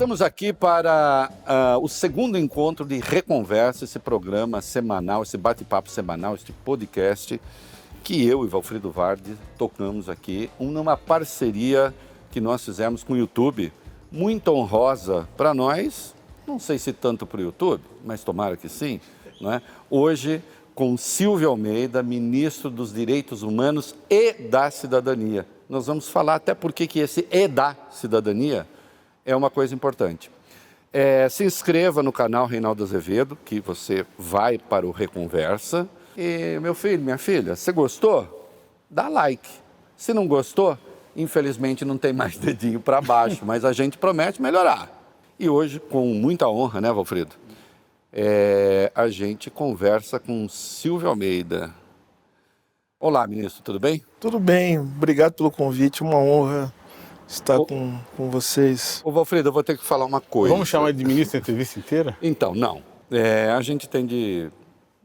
Estamos aqui para uh, o segundo encontro de Reconversa, esse programa semanal, esse bate-papo semanal, este podcast que eu e Valfrido Vardi tocamos aqui, numa parceria que nós fizemos com o YouTube, muito honrosa para nós, não sei se tanto para o YouTube, mas tomara que sim, né? hoje com Silvio Almeida, ministro dos Direitos Humanos e da Cidadania. Nós vamos falar até por que esse e da cidadania é uma coisa importante. É, se inscreva no canal Reinaldo Azevedo, que você vai para o Reconversa. E, meu filho, minha filha, você gostou? Dá like. Se não gostou, infelizmente não tem mais dedinho para baixo, mas a gente promete melhorar. E hoje, com muita honra, né, Valfrido? É, a gente conversa com Silvio Almeida. Olá, ministro, tudo bem? Tudo bem, obrigado pelo convite, uma honra estar com, com vocês. Ô, Valfrido, eu vou ter que falar uma coisa. Vamos chamar de ministro a entrevista inteira? Então, não. É, a gente tem de.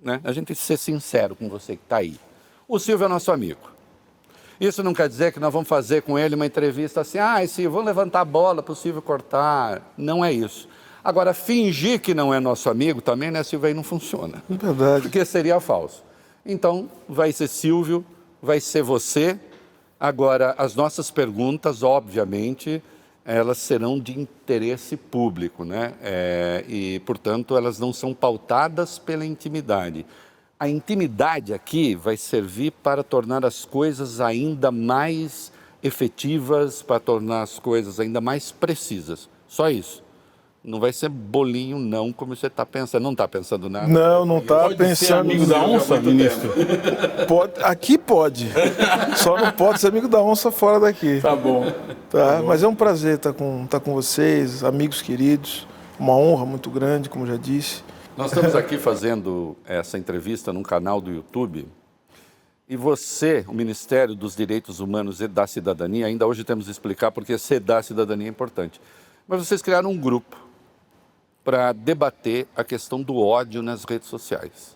Né, a gente tem que ser sincero com você que está aí. O Silvio é nosso amigo. Isso não quer dizer que nós vamos fazer com ele uma entrevista assim, ah, Silvio, vamos levantar a bola para o Silvio cortar. Não é isso. Agora, fingir que não é nosso amigo também, né, Silvio, aí não funciona. É verdade. Porque seria falso. Então, vai ser Silvio, vai ser você, Agora, as nossas perguntas, obviamente, elas serão de interesse público, né? É, e, portanto, elas não são pautadas pela intimidade. A intimidade aqui vai servir para tornar as coisas ainda mais efetivas, para tornar as coisas ainda mais precisas. Só isso. Não vai ser bolinho, não, como você está pensando. Não está pensando nada? Não, não está pensando. Ser amigo da onça, ministro? Pode, aqui pode. Só não pode ser amigo da onça fora daqui. Tá bom. Tá, tá mas é um prazer estar tá com, estar tá com vocês, amigos queridos. Uma honra muito grande, como já disse. Nós estamos aqui fazendo essa entrevista num canal do YouTube. E você, o Ministério dos Direitos Humanos e da Cidadania, ainda hoje temos que explicar porque ser da cidadania é importante. Mas vocês criaram um grupo para debater a questão do ódio nas redes sociais.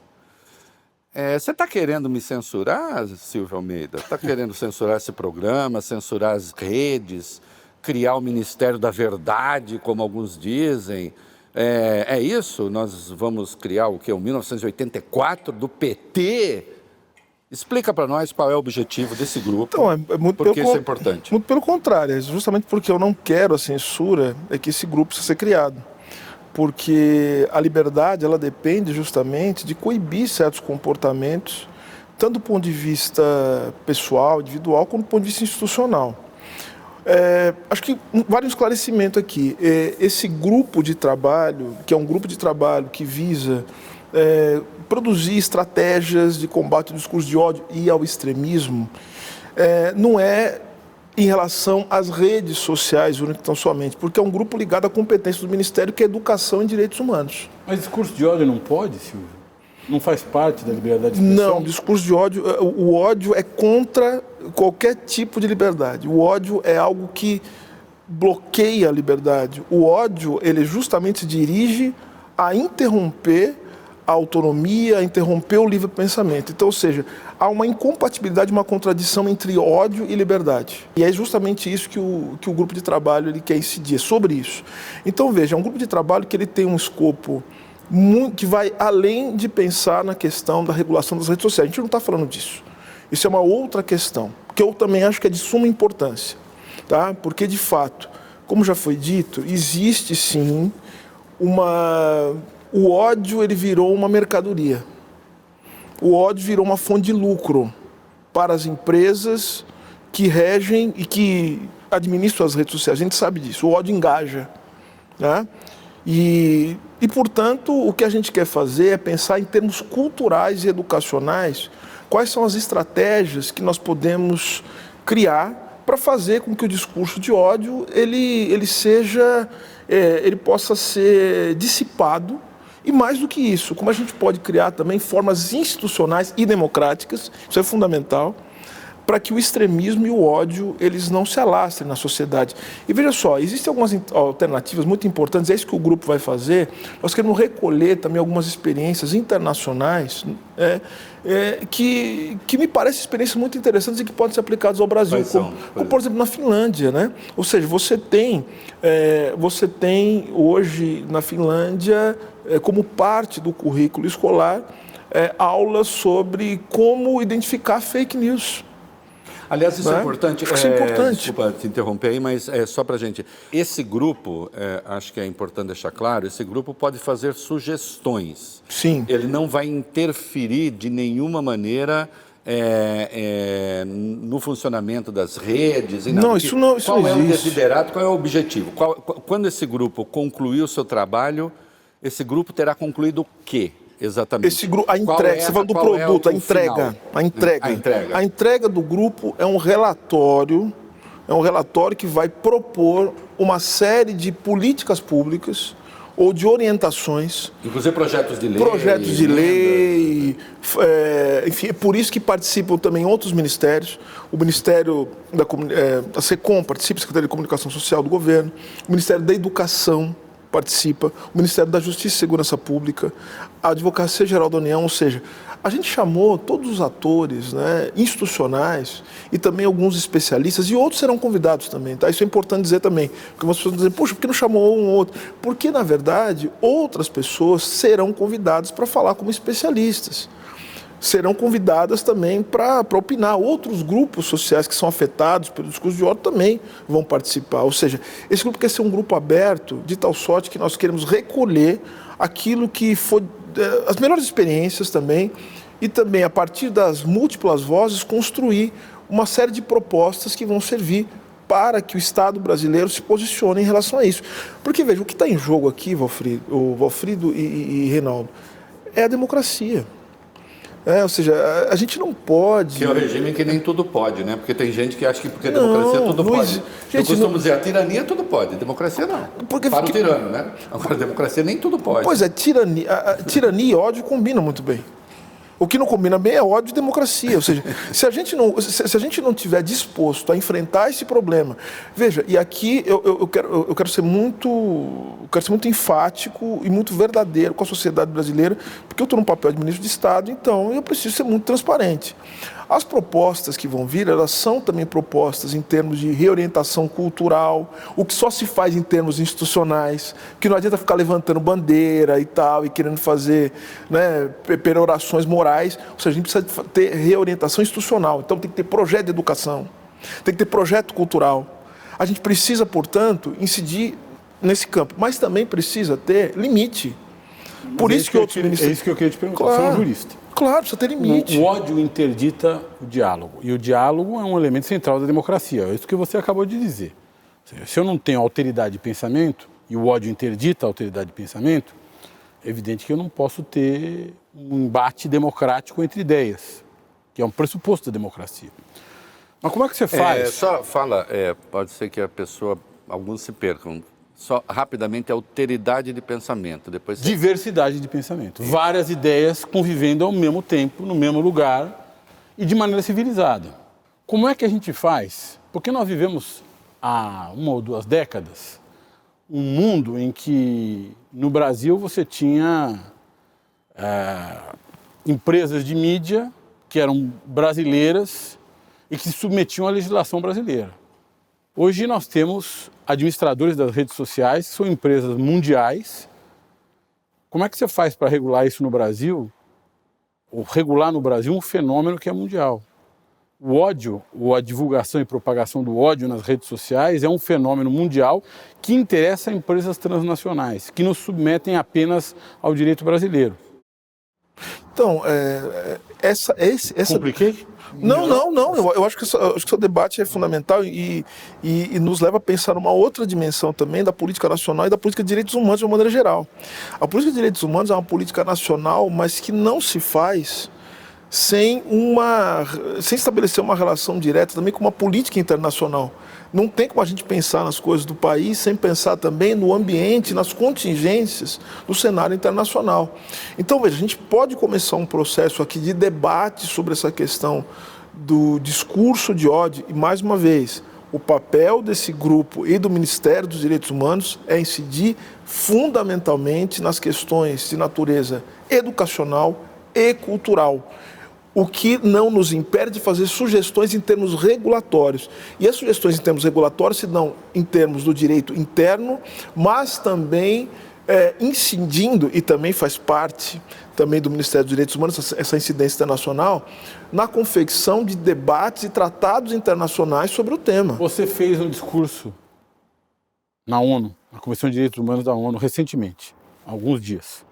É, você está querendo me censurar, Silvio Almeida? Está querendo censurar esse programa, censurar as redes, criar o Ministério da Verdade, como alguns dizem? É, é isso? Nós vamos criar o que? O 1984 do PT? Explica para nós qual é o objetivo desse grupo. Então, é, é muito porque pelo, isso é importante. Muito pelo contrário, é justamente porque eu não quero a censura, é que esse grupo precisa ser criado porque a liberdade ela depende justamente de coibir certos comportamentos, tanto do ponto de vista pessoal, individual, como do ponto de vista institucional. É, acho que vale um esclarecimento aqui. É, esse grupo de trabalho, que é um grupo de trabalho que visa é, produzir estratégias de combate ao discurso de ódio e ao extremismo, é, não é em relação às redes sociais, única tão somente, porque é um grupo ligado à competência do Ministério, que é Educação e Direitos Humanos. Mas discurso de ódio não pode, Silvio? Não faz parte da liberdade de expressão? Não, discurso de ódio, eh, o ódio é contra qualquer tipo de liberdade. O ódio é algo que bloqueia a liberdade. O ódio, ele justamente se dirige a interromper a autonomia, a interromper o livre pensamento. Então, ou seja, há uma incompatibilidade, uma contradição entre ódio e liberdade. E é justamente isso que o, que o grupo de trabalho ele quer incidir, é sobre isso. Então, veja, é um grupo de trabalho que ele tem um escopo muito, que vai além de pensar na questão da regulação das redes sociais. A gente não está falando disso. Isso é uma outra questão, que eu também acho que é de suma importância, tá? porque, de fato, como já foi dito, existe sim uma o ódio ele virou uma mercadoria. O ódio virou uma fonte de lucro para as empresas que regem e que administram as redes sociais. A gente sabe disso. O ódio engaja. Né? E, e, portanto, o que a gente quer fazer é pensar em termos culturais e educacionais quais são as estratégias que nós podemos criar para fazer com que o discurso de ódio ele, ele seja, é, ele possa ser dissipado e mais do que isso, como a gente pode criar também formas institucionais e democráticas, isso é fundamental, para que o extremismo e o ódio eles não se alastrem na sociedade. E veja só, existem algumas alternativas muito importantes, é isso que o grupo vai fazer. Nós queremos recolher também algumas experiências internacionais é, é, que, que me parecem experiências muito interessantes e que podem ser aplicadas ao Brasil, como, como, por exemplo na Finlândia, né? Ou seja, você tem, é, você tem hoje na Finlândia como parte do currículo escolar é, aulas sobre como identificar fake news. Aliás, isso é, é importante. Isso é, importante. Desculpa te interromper aí, mas é só para gente. Esse grupo, é, acho que é importante deixar claro, esse grupo pode fazer sugestões. Sim. Ele não vai interferir de nenhuma maneira é, é, no funcionamento das redes? não, isso não isso Qual não é o desiderato, qual é o objetivo? Qual, quando esse grupo concluir o seu trabalho, esse grupo terá concluído o quê? Exatamente. Esse grupo, a entrega, é, você falando do produto, é a, entrega, a entrega. A entrega. A entrega do grupo é um relatório, é um relatório que vai propor uma série de políticas públicas ou de orientações. Inclusive projetos de lei. Projetos de lei. É, enfim, é por isso que participam também outros ministérios. O Ministério da, é, da SECOM participa, Secretaria de Comunicação Social do Governo, o Ministério da Educação participa, o Ministério da Justiça e Segurança Pública, a Advocacia Geral da União, ou seja, a gente chamou todos os atores né, institucionais e também alguns especialistas, e outros serão convidados também, tá? Isso é importante dizer também, porque as pessoas dizem, puxa, por que não chamou um ou outro? Porque, na verdade, outras pessoas serão convidadas para falar como especialistas serão convidadas também para opinar. Outros grupos sociais que são afetados pelo discurso de ódio também vão participar. Ou seja, esse grupo quer ser um grupo aberto, de tal sorte que nós queremos recolher aquilo que foi. Eh, as melhores experiências também, e também, a partir das múltiplas vozes, construir uma série de propostas que vão servir para que o Estado brasileiro se posicione em relação a isso. Porque, veja, o que está em jogo aqui, Valfrido, o Valfrido e, e, e Reinaldo, é a democracia. É, ou seja, a, a, gente não pode. Que é o regime que nem tudo pode, né? Porque tem gente que acha que porque a democracia tudo pode. Gente, Eu costumo não... dizer, a tirania tudo pode, a democracia não. Porque, Para porque... o tirano, né? Agora, a democracia nem tudo pode. Pois é, tirania, a, a, tirania e ódio combinam muito bem. O que não combina bem é ódio e democracia. Ou seja, se a gente não, se, se a gente não tiver disposto a enfrentar esse problema, veja, e aqui eu, eu, eu quero, eu quero ser muito, eu quero ser muito enfático e muito verdadeiro com a sociedade brasileira, porque eu estou no papel de ministro de Estado, então eu preciso ser muito transparente. As propostas que vão vir, elas são também propostas em termos de reorientação cultural, o que só se faz em termos institucionais, que não adianta ficar levantando bandeira e tal, e querendo fazer né, perorações morais. Ou seja, a gente precisa ter reorientação institucional. Então tem que ter projeto de educação, tem que ter projeto cultural. A gente precisa, portanto, incidir nesse campo, mas também precisa ter limite. Por isso, é que, que outros ministérios. É isso que eu queria te perguntar. Claro. Você é um jurista. Claro, precisa ter limite. O, o, ódio interdita o diálogo. E o diálogo é um elemento central da democracia. É isso que você acabou de dizer. Se eu não tenho alteridade de pensamento, e o ódio interdita a alteridade de pensamento, é evidente que eu não posso ter um embate democrático entre ideias, que é um pressuposto da democracia. Mas como é que você faz? É, só fala, é, pode ser que a pessoa, alguns se percam só rapidamente alteridade de pensamento. Depois Diversidade de pensamento. Várias ideias convivendo ao mesmo tempo, no mesmo lugar e de maneira civilizada. Como é que a gente faz? Porque nós vivemos há uma ou duas décadas um mundo em que no Brasil você tinha é, empresas de mídia que eram brasileiras e que se submetiam à legislação brasileira. Hoje nós temos administradores das redes sociais, que são empresas mundiais. Como é que você faz para regular isso no Brasil? Ou regular no Brasil um fenômeno que é mundial. O ódio, ou a divulgação e propagação do ódio nas redes sociais é um fenômeno mundial que interessa a empresas transnacionais, que nos submetem apenas ao direito brasileiro. Então, é, é essa, esse, essa. Compliquei? Não, não, não. Eu, eu acho, que que o seu debate é fundamental e, e, e, nos leva a pensar numa outra dimensão também da política nacional e da política de direitos humanos de uma maneira geral. A política de direitos humanos é uma política nacional, mas que não se faz sem, uma, sem estabelecer uma relação direta também com uma política internacional. Não tem como a gente pensar nas coisas do país sem pensar também no ambiente, nas contingências do cenário internacional. Então, veja, a gente pode começar um processo aqui de debate sobre essa questão do discurso de ódio, e mais uma vez, o papel desse grupo e do Ministério dos Direitos Humanos é incidir fundamentalmente nas questões de natureza educacional e cultural. O que não nos impede de fazer sugestões em termos regulatórios. E as sugestões em termos regulatórios se dão em termos do direito interno, mas também é, incidindo, e também faz parte também do Ministério dos Direitos Humanos, essa incidência internacional, na confecção de debates e tratados internacionais sobre o tema. Você fez um discurso na ONU, na Convenção de Direitos Humanos da ONU, recentemente, há alguns dias.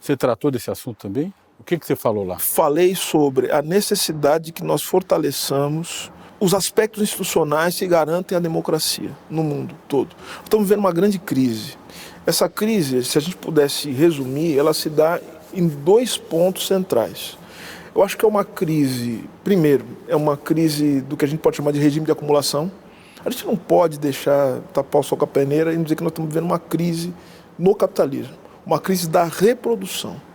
Você tratou desse assunto também? Que, que você falou lá? Falei sobre a necessidade de que nós fortaleçamos os aspectos institucionais que garantem a democracia no mundo todo. Estamos vivendo uma grande crise. Essa crise, se a gente pudesse resumir, ela se dá em dois pontos centrais. Eu acho que é uma crise, primeiro, é uma crise do que a gente pode chamar de regime de acumulação. A gente não pode deixar tapar o sol com a peneira e dizer que nós estamos vivendo uma crise no capitalismo, uma crise da reprodução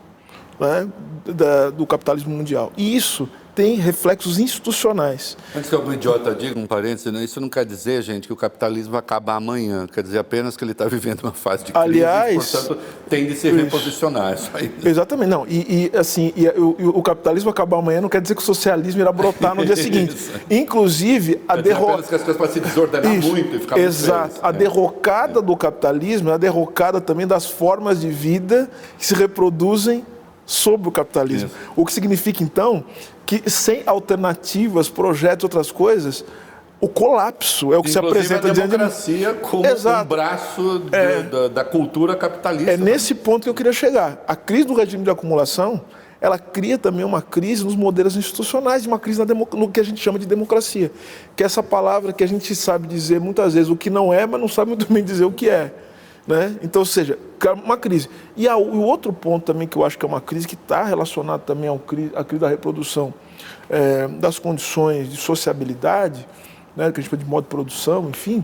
né, da, do capitalismo mundial. E isso tem reflexos institucionais. Antes que algum idiota diga, um parênteses, né, isso não quer dizer, gente, que o capitalismo vai acabar amanhã. Quer dizer apenas que ele está vivendo uma fase de crise Aliás, portanto, tem de se isso. reposicionar. Isso aí. Exatamente. Não, e, e assim, e, o, o, capitalismo acabar amanhã não quer dizer que o socialismo irá brotar no dia seguinte. Inclusive, a derrocada... que as coisas podem se desordenar isso. muito e ficar Exato. a é. derrocada do capitalismo é a derrocada também das formas de vida que se reproduzem sobre o capitalismo. Isso. O que significa, então, que sem alternativas, projetos, outras coisas, o colapso é o que Inclusive se apresenta a democracia de... como Exato. um braço do, é, da, da, cultura capitalista. É né? nesse ponto que eu queria chegar. A crise do regime de acumulação, ela cria também uma crise nos modelos institucionais, uma crise no que a gente chama de democracia, que é essa palavra que a gente sabe dizer muitas vezes o que não é, mas não sabe muito bem dizer o que é. Né? Então, ou seja, uma crise. E o outro ponto também que eu acho que é uma crise, que está relacionado também ao à crise da reprodução, é, das condições de sociabilidade, né, que a gente chama de modo de produção, enfim,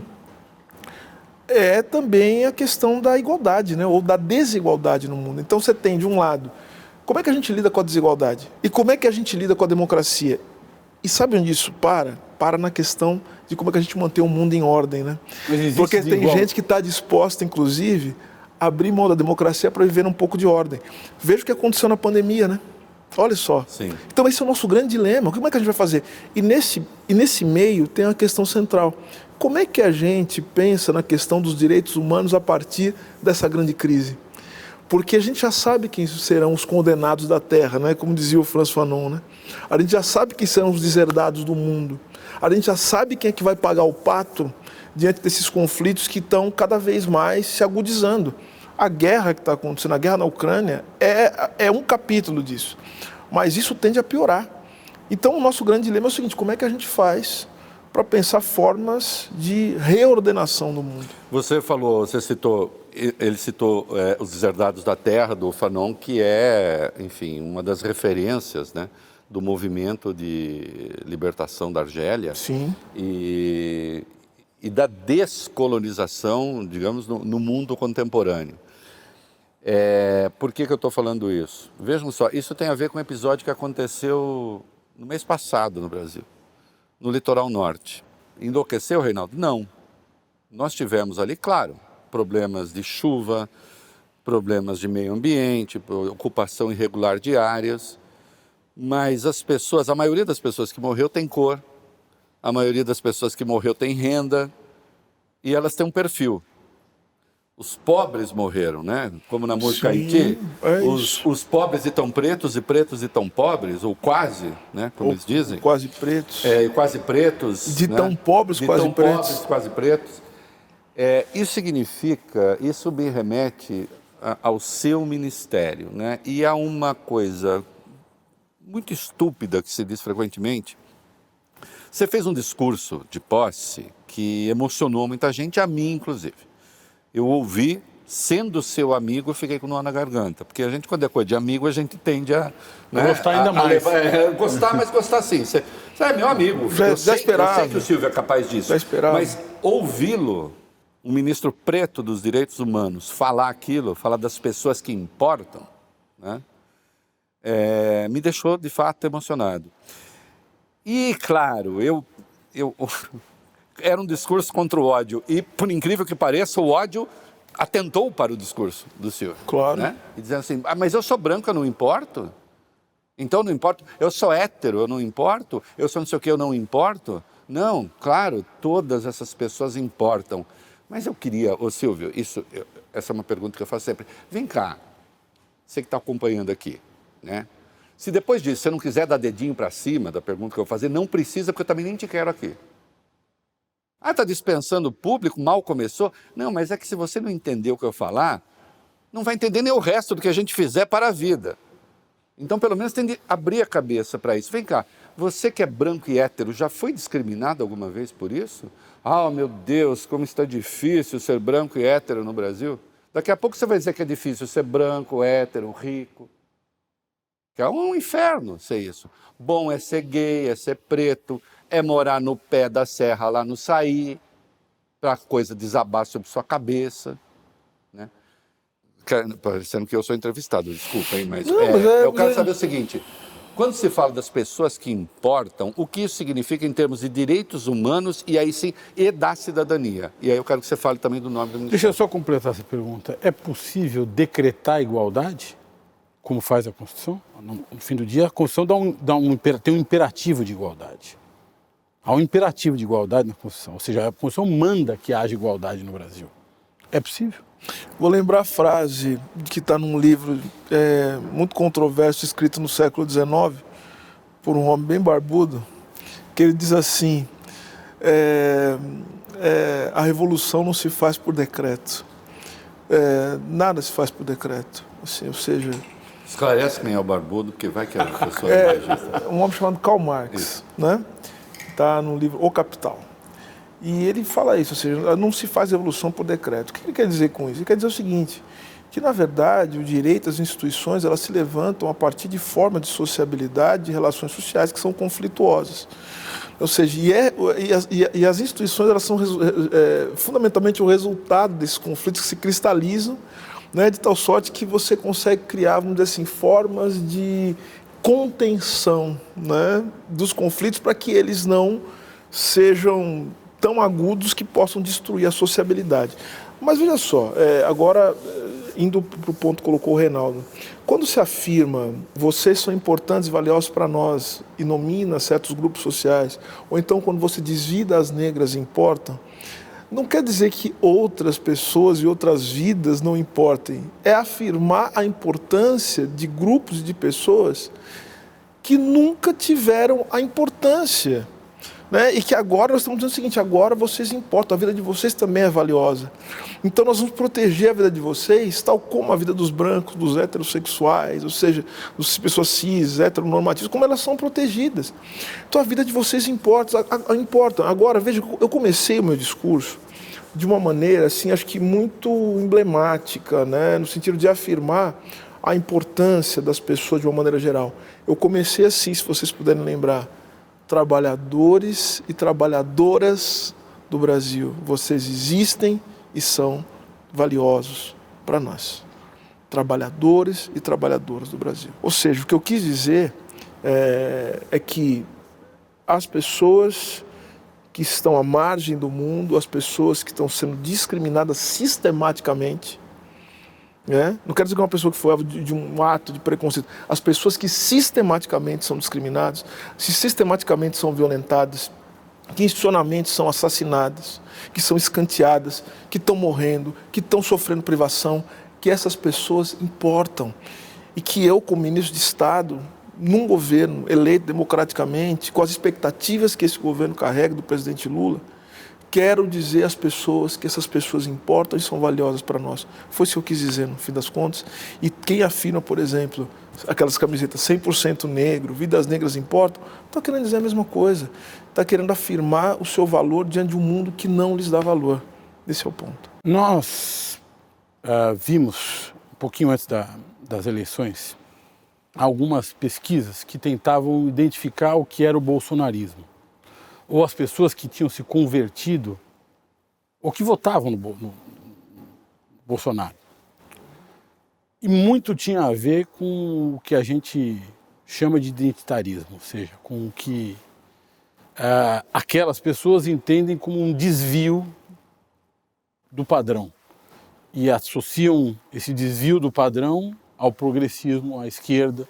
é também a questão da igualdade, né, ou da desigualdade no mundo. Então você tem, de um lado, como é que a gente lida com a desigualdade? E como é que a gente lida com a democracia? E sabe onde isso para? Para na questão de como é que a gente mantém o mundo em ordem, né? Porque tem igual... gente que está disposta, inclusive, a abrir mão da democracia para viver um pouco de ordem. Veja o que aconteceu na pandemia, né? Olha só. Sim. Então esse é o nosso grande dilema. Como é que a gente vai fazer? E nesse, e nesse meio tem a questão central. Como é que a gente pensa na questão dos direitos humanos a partir dessa grande crise? Porque a gente já sabe quem serão os condenados da terra, né? como dizia o François Fanon. Né? A gente já sabe quem serão os deserdados do mundo. A gente já sabe quem é que vai pagar o pato diante desses conflitos que estão cada vez mais se agudizando. A guerra que está acontecendo, a guerra na Ucrânia, é, é um capítulo disso. Mas isso tende a piorar. Então, o nosso grande dilema é o seguinte: como é que a gente faz para pensar formas de reordenação do mundo? Você falou, você citou, ele citou é, os Deserdados da Terra, do Fanon, que é, enfim, uma das referências, né? do movimento de libertação da Argélia Sim. E, e da descolonização, digamos, no, no mundo contemporâneo. É, por que, que eu estou falando isso? Vejam só, isso tem a ver com um episódio que aconteceu no mês passado no Brasil, no litoral norte. Enlouqueceu, Reinaldo? Não. Nós tivemos ali, claro, problemas de chuva, problemas de meio ambiente, ocupação irregular de áreas, mas as pessoas, a maioria das pessoas que morreu tem cor, a maioria das pessoas que morreu tem renda e elas têm um perfil. Os pobres morreram, né? Como na música Sim, Haiti, é os, os, pobres e tão pretos e pretos e tão pobres, ou quase, né? Como ou, eles dizem. Quase pretos. É, quase pretos. De né? tão pobres, de quase tão pretos. Pobres, quase pretos. É, isso significa, isso me remete a, ao seu ministério, né? E a uma coisa muito estúpida que se diz frequentemente. Você fez um discurso de posse que emocionou muita gente, a mim inclusive. Eu ouvi, sendo seu amigo, eu fiquei com nó na garganta. Porque a gente, quando é coisa de amigo, a gente tende a. Né, gostar ainda a, mais. A levar, é, gostar, mas gostar sim. Você, você é meu amigo. Já, eu, já sei, eu sei que o Silvio é capaz disso. Já esperava. Mas ouvi-lo, um ministro preto dos direitos humanos, falar aquilo, falar das pessoas que importam, né? é, me deixou de fato emocionado. E, claro, eu, eu era um discurso contra o ódio. E, por incrível que pareça, o ódio atentou para o discurso do senhor. Claro. Né? E dizendo assim, ah, mas eu sou branco, eu não importo? Então não importa. Eu sou hétero, eu não importo? Eu sou não sei o que, eu não importo? Não, claro, todas essas pessoas importam. Mas eu queria, ô Silvio, isso, eu, essa é uma pergunta que eu faço sempre. Vem cá, você que está acompanhando aqui, né? Se depois disso você não quiser dar dedinho para cima da pergunta que eu vou fazer, não precisa, porque eu também nem te quero aqui. Ah, está dispensando o público, mal começou. Não, mas é que se você não entender o que eu falar, não vai entender nem o resto do que a gente fizer para a vida. Então, pelo menos, tem de abrir a cabeça para isso. Vem cá, você que é branco e hétero, já foi discriminado alguma vez por isso? Ah, oh, meu Deus, como está difícil ser branco e hétero no Brasil. Daqui a pouco você vai dizer que é difícil ser branco, hétero, rico. Que é um inferno ser isso. Bom é ser gay, é ser preto, é morar no pé da serra lá no Saí, para a coisa desabar sobre sua cabeça. Né? Parecendo que eu sou entrevistado, desculpa, hein, mas, Não, é, mas é, eu quero saber o seguinte: quando se fala das pessoas que importam, o que isso significa em termos de direitos humanos e aí sim, e da cidadania? E aí eu quero que você fale também do nome do Deixa eu só completar essa pergunta. É possível decretar igualdade, como faz a Constituição? No, fim do dia, a Constituição dá um, dá um, tem um imperativo de igualdade. Há um imperativo de igualdade na Constituição, ou seja, a Constituição manda que haja igualdade no Brasil. É possível? Vou lembrar a frase que está num livro é, muito controverso, escrito no século XIX, por um homem bem barbudo, que ele diz assim: é, é, a revolução não se faz por decreto, é, nada se faz por decreto. Assim, ou seja, Esclarece quem é o barbudo, porque vai que a pessoa é, Um homem chamado Karl Marx, Isso. né? está no livro O Capital. E ele fala isso, ou seja, não se faz evolução por decreto. O que ele quer dizer com isso? Ele quer dizer o seguinte, que na verdade o direito às instituições elas se levantam a partir de formas de sociabilidade, de relações sociais que são conflituosas. Ou seja, e, é, e, as, e as, instituições elas são é, fundamentalmente o resultado desses conflitos que se cristalizam, né, de tal sorte que você consegue criar, vamos dizer assim, formas de contenção né, dos conflitos para que eles não sejam tão agudos que possam destruir a sociabilidade. Mas veja só, é, agora é, indo para o ponto que colocou o Reinaldo, quando se afirma vocês são importantes e valiosos para nós e nomina certos grupos sociais, ou então quando você diz vidas negras importam, não quer dizer que outras pessoas e outras vidas não importem. É afirmar a importância de grupos de pessoas que nunca tiveram a importância. Né? E que agora nós estamos dizendo o seguinte: agora vocês importam, a vida de vocês também é valiosa. Então nós vamos proteger a vida de vocês, tal como a vida dos brancos, dos heterossexuais, ou seja, das pessoas cis, heteronormativas, como elas são protegidas. Então a vida de vocês importa. importa. Agora, veja, eu comecei o meu discurso de uma maneira, assim, acho que muito emblemática, né? no sentido de afirmar a importância das pessoas de uma maneira geral. Eu comecei assim, se vocês puderem lembrar, trabalhadores e trabalhadoras do Brasil, vocês existem e são valiosos para nós. Trabalhadores e trabalhadoras do Brasil. Ou seja, o que eu quis dizer é, é que as pessoas que estão à margem do mundo, as pessoas que estão sendo discriminadas sistematicamente, né? Não quero dizer que uma pessoa que foi alvo de, de, um ato de preconceito. As pessoas que sistematicamente são discriminadas, que sistematicamente são violentadas, que institucionalmente são assassinadas, que são escanteadas, que estão morrendo, que estão sofrendo privação, que essas pessoas importam. E que eu, como ministro de Estado, num governo eleito democraticamente, com as expectativas que esse governo carrega do presidente Lula, quero dizer às pessoas que essas pessoas importam e são valiosas para nós. Foi isso que eu quis dizer, no fim das contas. E quem afirma, por exemplo, aquelas camisetas 100% negro, vidas negras importam, está querendo dizer a mesma coisa. Está querendo afirmar o seu valor diante de um mundo que não lhes dá valor. Esse é o ponto. Nós uh, vimos, um pouquinho antes da, das eleições, algumas pesquisas que tentavam identificar o que era o bolsonarismo ou as pessoas que tinham se convertido ou que votavam no, no Bolsonaro. E muito tinha a ver com o que a gente chama de identitarismo, ou seja, com o que uh, aquelas pessoas entendem como um desvio do padrão e associam esse desvio do padrão ao progressismo, à esquerda.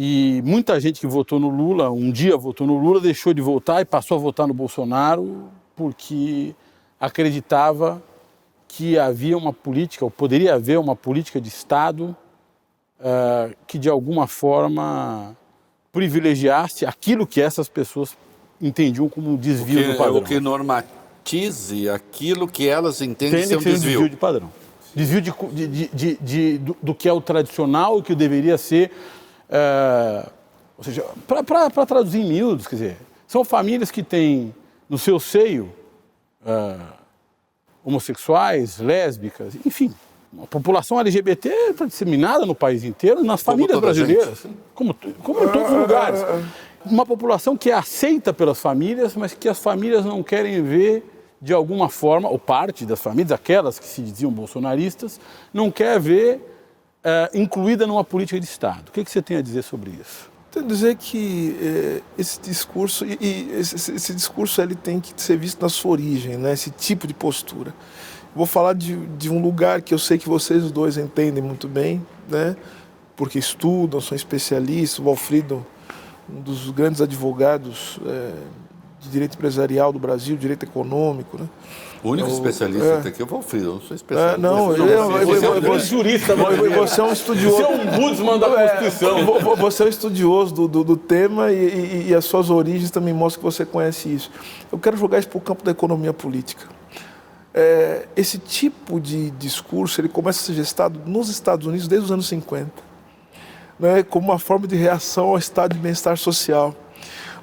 E muita gente que votou no Lula, um dia votou no Lula, deixou de votar e passou a votar no Bolsonaro porque acreditava que havia uma política, ou poderia haver uma política de Estado uh, que de alguma forma privilegiasse aquilo que essas pessoas entendiam como um desvio que, do padrão. O que normatize aquilo que elas entendem ser um ser desvio. desvio de padrão. Desvio de, de, de, de do, do, que é o tradicional, o que deveria ser. Uh, ou seja, para traduzir em miúdos, quer dizer, são famílias que têm no seu seio uh, homossexuais, lésbicas, enfim, a população LGBT está disseminada no país inteiro, nas Como famílias brasileiras, como, como em todos os lugares. Uma população que é aceita pelas famílias, mas que as famílias não querem ver de alguma forma, ou parte das famílias, aquelas que se diziam bolsonaristas, não quer ver uh, incluída numa política de Estado. O que, que você tem a dizer sobre isso? Tenho a dizer que eh, esse discurso, e, e esse, esse, discurso ele tem que ser visto na sua origem, né? esse tipo de postura. Vou falar de, de um lugar que eu sei que vocês dois entendem muito bem, né? porque estudam, são especialistas. O Valfrido, um dos grandes advogados é, de direito empresarial do Brasil, direito econômico. Né? O único especialista é. aqui é o Valfrido, eu não sou especialista. É, não, eu, eu, eu, você, é um jurista, você é um estudioso. Você é um Budsman da é, Constituição. Você é um estudioso do, do, do tema e, e, e, as suas origens também mostram que você conhece isso. Eu quero jogar isso para o campo da economia política. É, esse tipo de discurso ele começa a ser gestado nos Estados Unidos desde os anos 50, né, como uma forma de reação ao estado de bem-estar social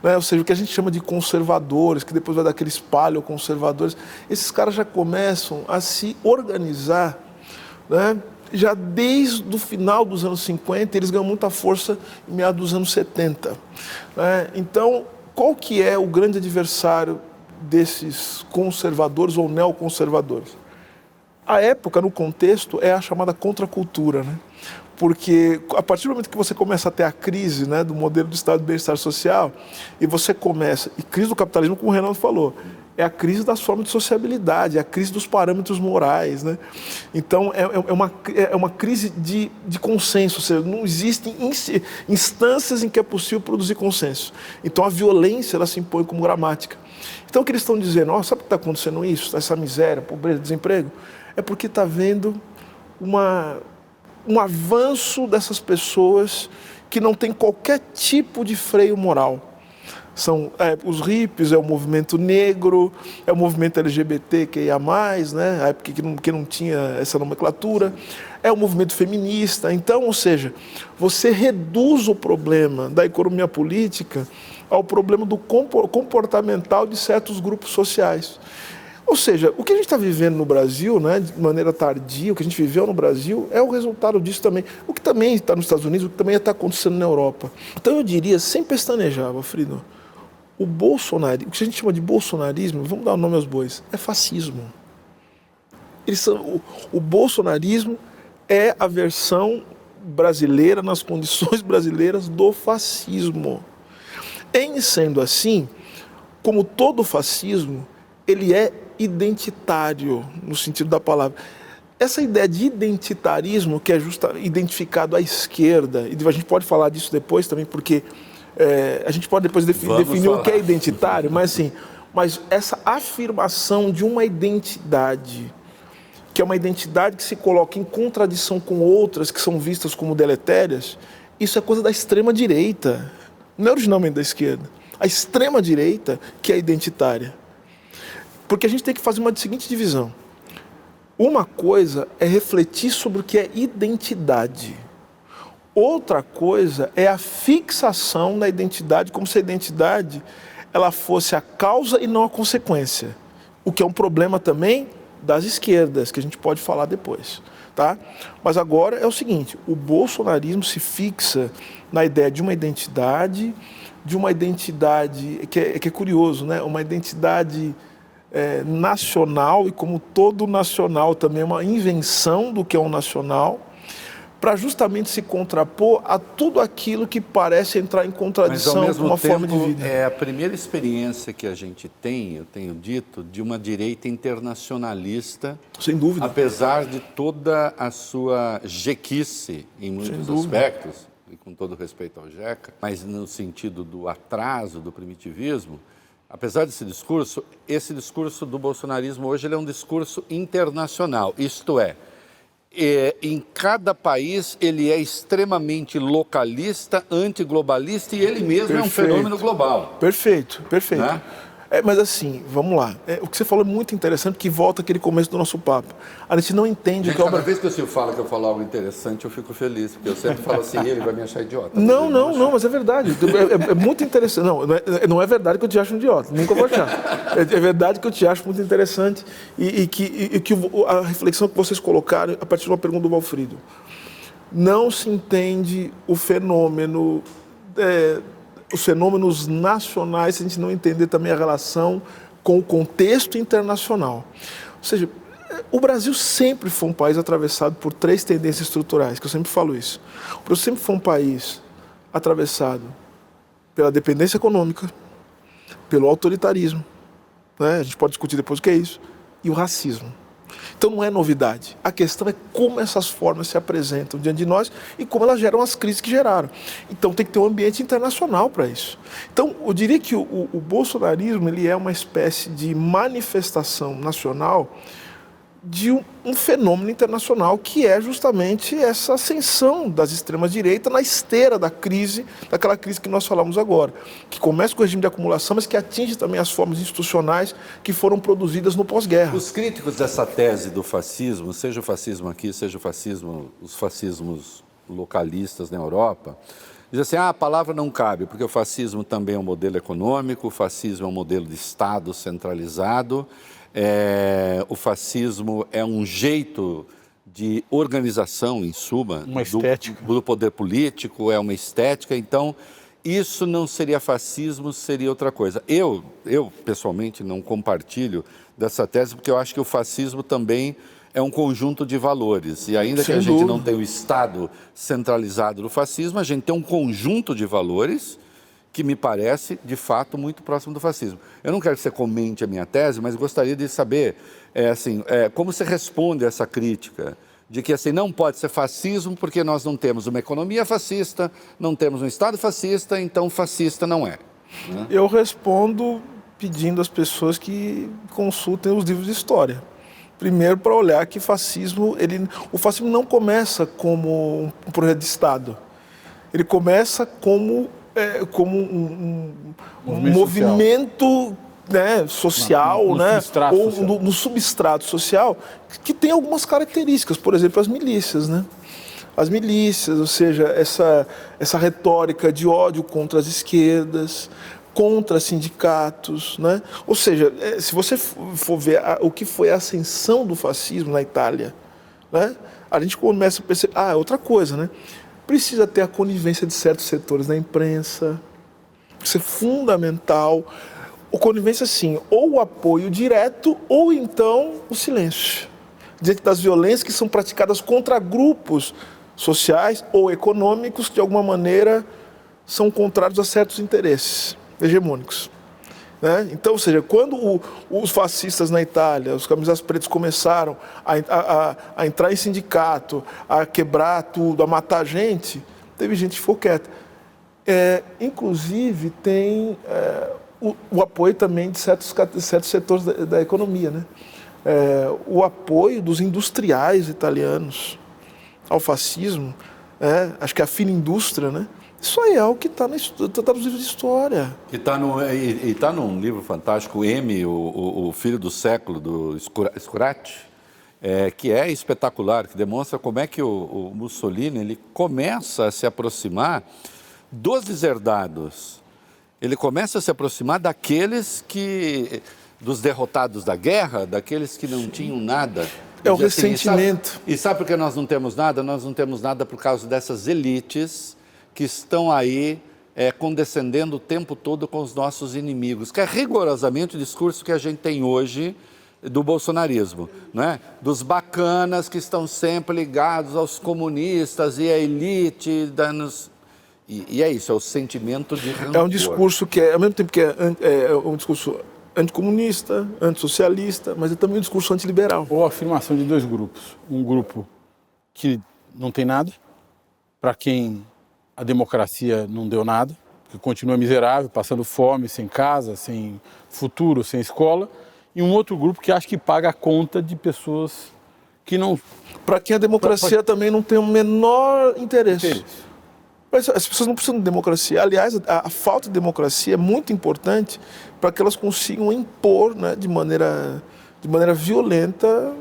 né? ou seja, o que a gente chama de conservadores, que depois vai dar aqueles conservadores, esses caras já começam a se organizar, né? já desde o final dos anos 50, eles ganham muita força em meados dos anos 70. Né? Então, qual que é o grande adversário desses conservadores ou neoconservadores? A época, no contexto, é a chamada contracultura. Né? Porque a partir do momento que você começa a ter a crise né, do modelo do Estado de bem-estar social, e você começa, e crise do capitalismo, como o Renato falou, é a crise das formas de sociabilidade, é a crise dos parâmetros morais. Né? Então, é, é, uma, é uma crise de, de consenso, ou seja, não existem instâncias em que é possível produzir consenso. Então, a violência ela se impõe como gramática. Então, o que eles estão dizendo, oh, sabe o que está acontecendo isso, essa miséria, pobreza, desemprego? É porque está vendo uma um avanço dessas pessoas que não tem qualquer tipo de freio moral. São é, os hippies, é o movimento negro, é o movimento LGBT que ia mais, né? A época que não, que não tinha essa nomenclatura, é o movimento feminista. Então, ou seja, você reduz o problema da economia política ao problema do comportamental de certos grupos sociais. Ou seja, o que a gente está vivendo no Brasil, né, de maneira tardia, o que a gente viveu no Brasil, é o resultado disso também. O que também está nos Estados Unidos, o que também está acontecendo na Europa. Então eu diria, sem pestanejar, Frido, o bolsonarismo, o que a gente chama de bolsonarismo, vamos dar o nome aos bois, é fascismo. Eles são, o, o bolsonarismo é a versão brasileira, nas condições brasileiras, do fascismo. Em sendo assim, como todo fascismo, ele é identitário, no sentido da palavra. Essa ideia de identitarismo, que é justa, identificado à esquerda, e a gente pode falar disso depois também, porque é, a gente pode depois defi definir o que é identitário, mas assim, mas essa afirmação de uma identidade, que é uma identidade que se coloca em contradição com outras que são vistas como deletérias, isso é coisa da extrema direita, não é originalmente da esquerda. A extrema direita que é identitária. Porque a gente tem que fazer uma seguinte divisão. Uma coisa é refletir sobre o que é identidade. Outra coisa é a fixação na identidade, como se a identidade ela fosse a causa e não a consequência. O que é um problema também das esquerdas, que a gente pode falar depois. Tá? Mas agora é o seguinte: o bolsonarismo se fixa na ideia de uma identidade, de uma identidade que é, que é curioso, né? uma identidade é, nacional, e como todo nacional também é uma invenção do que é um nacional, para justamente se contrapor a tudo aquilo que parece entrar em contradição com uma tempo, forma de vida. É a primeira experiência que a gente tem, eu tenho dito, de uma direita internacionalista. Sem dúvida. Apesar de toda a sua jequice em muitos aspectos, e com todo respeito ao Jeca, mas no sentido do atraso, do primitivismo, apesar desse discurso, esse discurso do bolsonarismo hoje ele é um discurso internacional, isto é, é, em cada país ele é extremamente localista, antiglobalista e ele mesmo perfeito. é um fenômeno global. Perfeito, perfeito. Né? É, mas assim, vamos lá. É, o que você falou é muito interessante, que volta aquele começo do nosso papo. A gente não entende gente, que... Cada vez que o Silvio fala que eu falo algo interessante, eu fico feliz, porque eu sempre falo assim, ele vai me achar idiota. Não, não, não, mas é verdade. É, é, é, muito interessante. Não, é, não é verdade que eu te acho um idiota, nunca vou achar. É, é verdade que eu te acho muito interessante e, e que, e que a reflexão que vocês colocaram, a partir de uma pergunta do Valfrido, não se entende o fenômeno é, os fenômenos nacionais se a gente não entender também a relação com o contexto internacional. Ou seja, o Brasil sempre foi um país atravessado por três tendências estruturais, que eu sempre falo isso. O Brasil sempre foi um país atravessado pela dependência econômica, pelo autoritarismo, né? a gente pode discutir depois o que é isso, e o racismo. Então não é novidade. A questão é como essas formas se apresentam diante de nós e como elas geram as crises que geraram. Então tem que ter um ambiente internacional para isso. Então eu diria que o, o bolsonarismo ele é uma espécie de manifestação nacional de um, um, fenômeno internacional que é justamente essa ascensão das extremas direitas na esteira da crise, daquela crise que nós falamos agora, que começa com o regime de acumulação, mas que atinge também as formas institucionais que foram produzidas no pós-guerra. Os críticos dessa tese do fascismo, seja o fascismo aqui, seja o fascismo, os fascismos localistas na Europa, dizem assim: ah, a palavra não cabe, porque o fascismo também é um modelo econômico, o fascismo é um modelo de Estado centralizado é, o fascismo é um jeito de organização, em suma, do, do, poder político, é uma estética. Então, isso não seria fascismo, seria outra coisa. Eu, eu pessoalmente, não compartilho dessa tese, porque eu acho que o fascismo também é um conjunto de valores. E ainda Sem que a dúvida. gente não tenha o Estado centralizado do fascismo, a gente tem um conjunto de valores que me parece, de fato, muito próximo do fascismo. Eu não quero que você comente a minha tese, mas gostaria de saber é, assim, é, como você responde a essa crítica de que assim, não pode ser fascismo porque nós não temos uma economia fascista, não temos um Estado fascista, então fascista não é. Né? Eu respondo pedindo às pessoas que consultem os livros de história. Primeiro, para olhar que fascismo, ele, o fascismo não começa como um projeto de Estado. Ele começa como é, como um, um, um movimento né, social, no, no né, ou social. No, no, substrato social, que tem algumas características, por exemplo, as milícias, né? As milícias, ou seja, essa, essa retórica de ódio contra as esquerdas, contra sindicatos, né? Ou seja, é, se você for ver a, o que foi a ascensão do fascismo na Itália, né? A gente começa a perceber, ah, é outra coisa, né? Precisa ter a conivência de certos setores da imprensa. Isso é fundamental. O conivência, sim, ou o apoio direto ou então o silêncio. Diante das violências que são praticadas contra grupos sociais ou econômicos que, de alguma maneira, são contrários a certos interesses hegemônicos. Né? Então, ou seja, quando o, os fascistas na Itália, os camisas pretos começaram a, a, a, entrar em sindicato, a quebrar tudo, a matar gente, teve gente que ficou quieta. É, inclusive, tem é, o, o, apoio também de certos, certos setores da, da economia. Né? É, o apoio dos industriais italianos ao fascismo, é, acho que a fina indústria, né? Isso aí é o que está tá nos livros de história. E está e, e tá num livro fantástico, M, o, o, o Filho do Século, do Scurati, é, que é espetacular, que demonstra como é que o, o, Mussolini ele começa a se aproximar dos deserdados. Ele começa a se aproximar daqueles que. dos derrotados da guerra, daqueles que não Sim. tinham nada. É o assim, ressentimento. E sabe, e sabe por que nós não temos nada? Nós não temos nada por causa dessas elites que estão aí é, condescendendo o tempo todo com os nossos inimigos, que é rigorosamente o discurso que a gente tem hoje do bolsonarismo, não é? Dos bacanas que estão sempre ligados aos comunistas e à elite, danos... e, e é isso, é o sentimento de rancor. É um discurso que é, ao mesmo tempo que é, an- é um discurso anticomunista, antissocialista, mas é também um discurso antiliberal. Ou a afirmação de dois grupos. Um grupo que não tem nada, para quem a democracia não deu nada, que continua miserável, passando fome, sem casa, sem futuro, sem escola. E um outro grupo que acha que paga a conta de pessoas que não. Para quem a democracia também não tem o menor interesse. Interesse. Mas as pessoas não precisam de democracia. Aliás, a, a falta de democracia é muito importante para que elas consigam impor né, de, maneira, de maneira violenta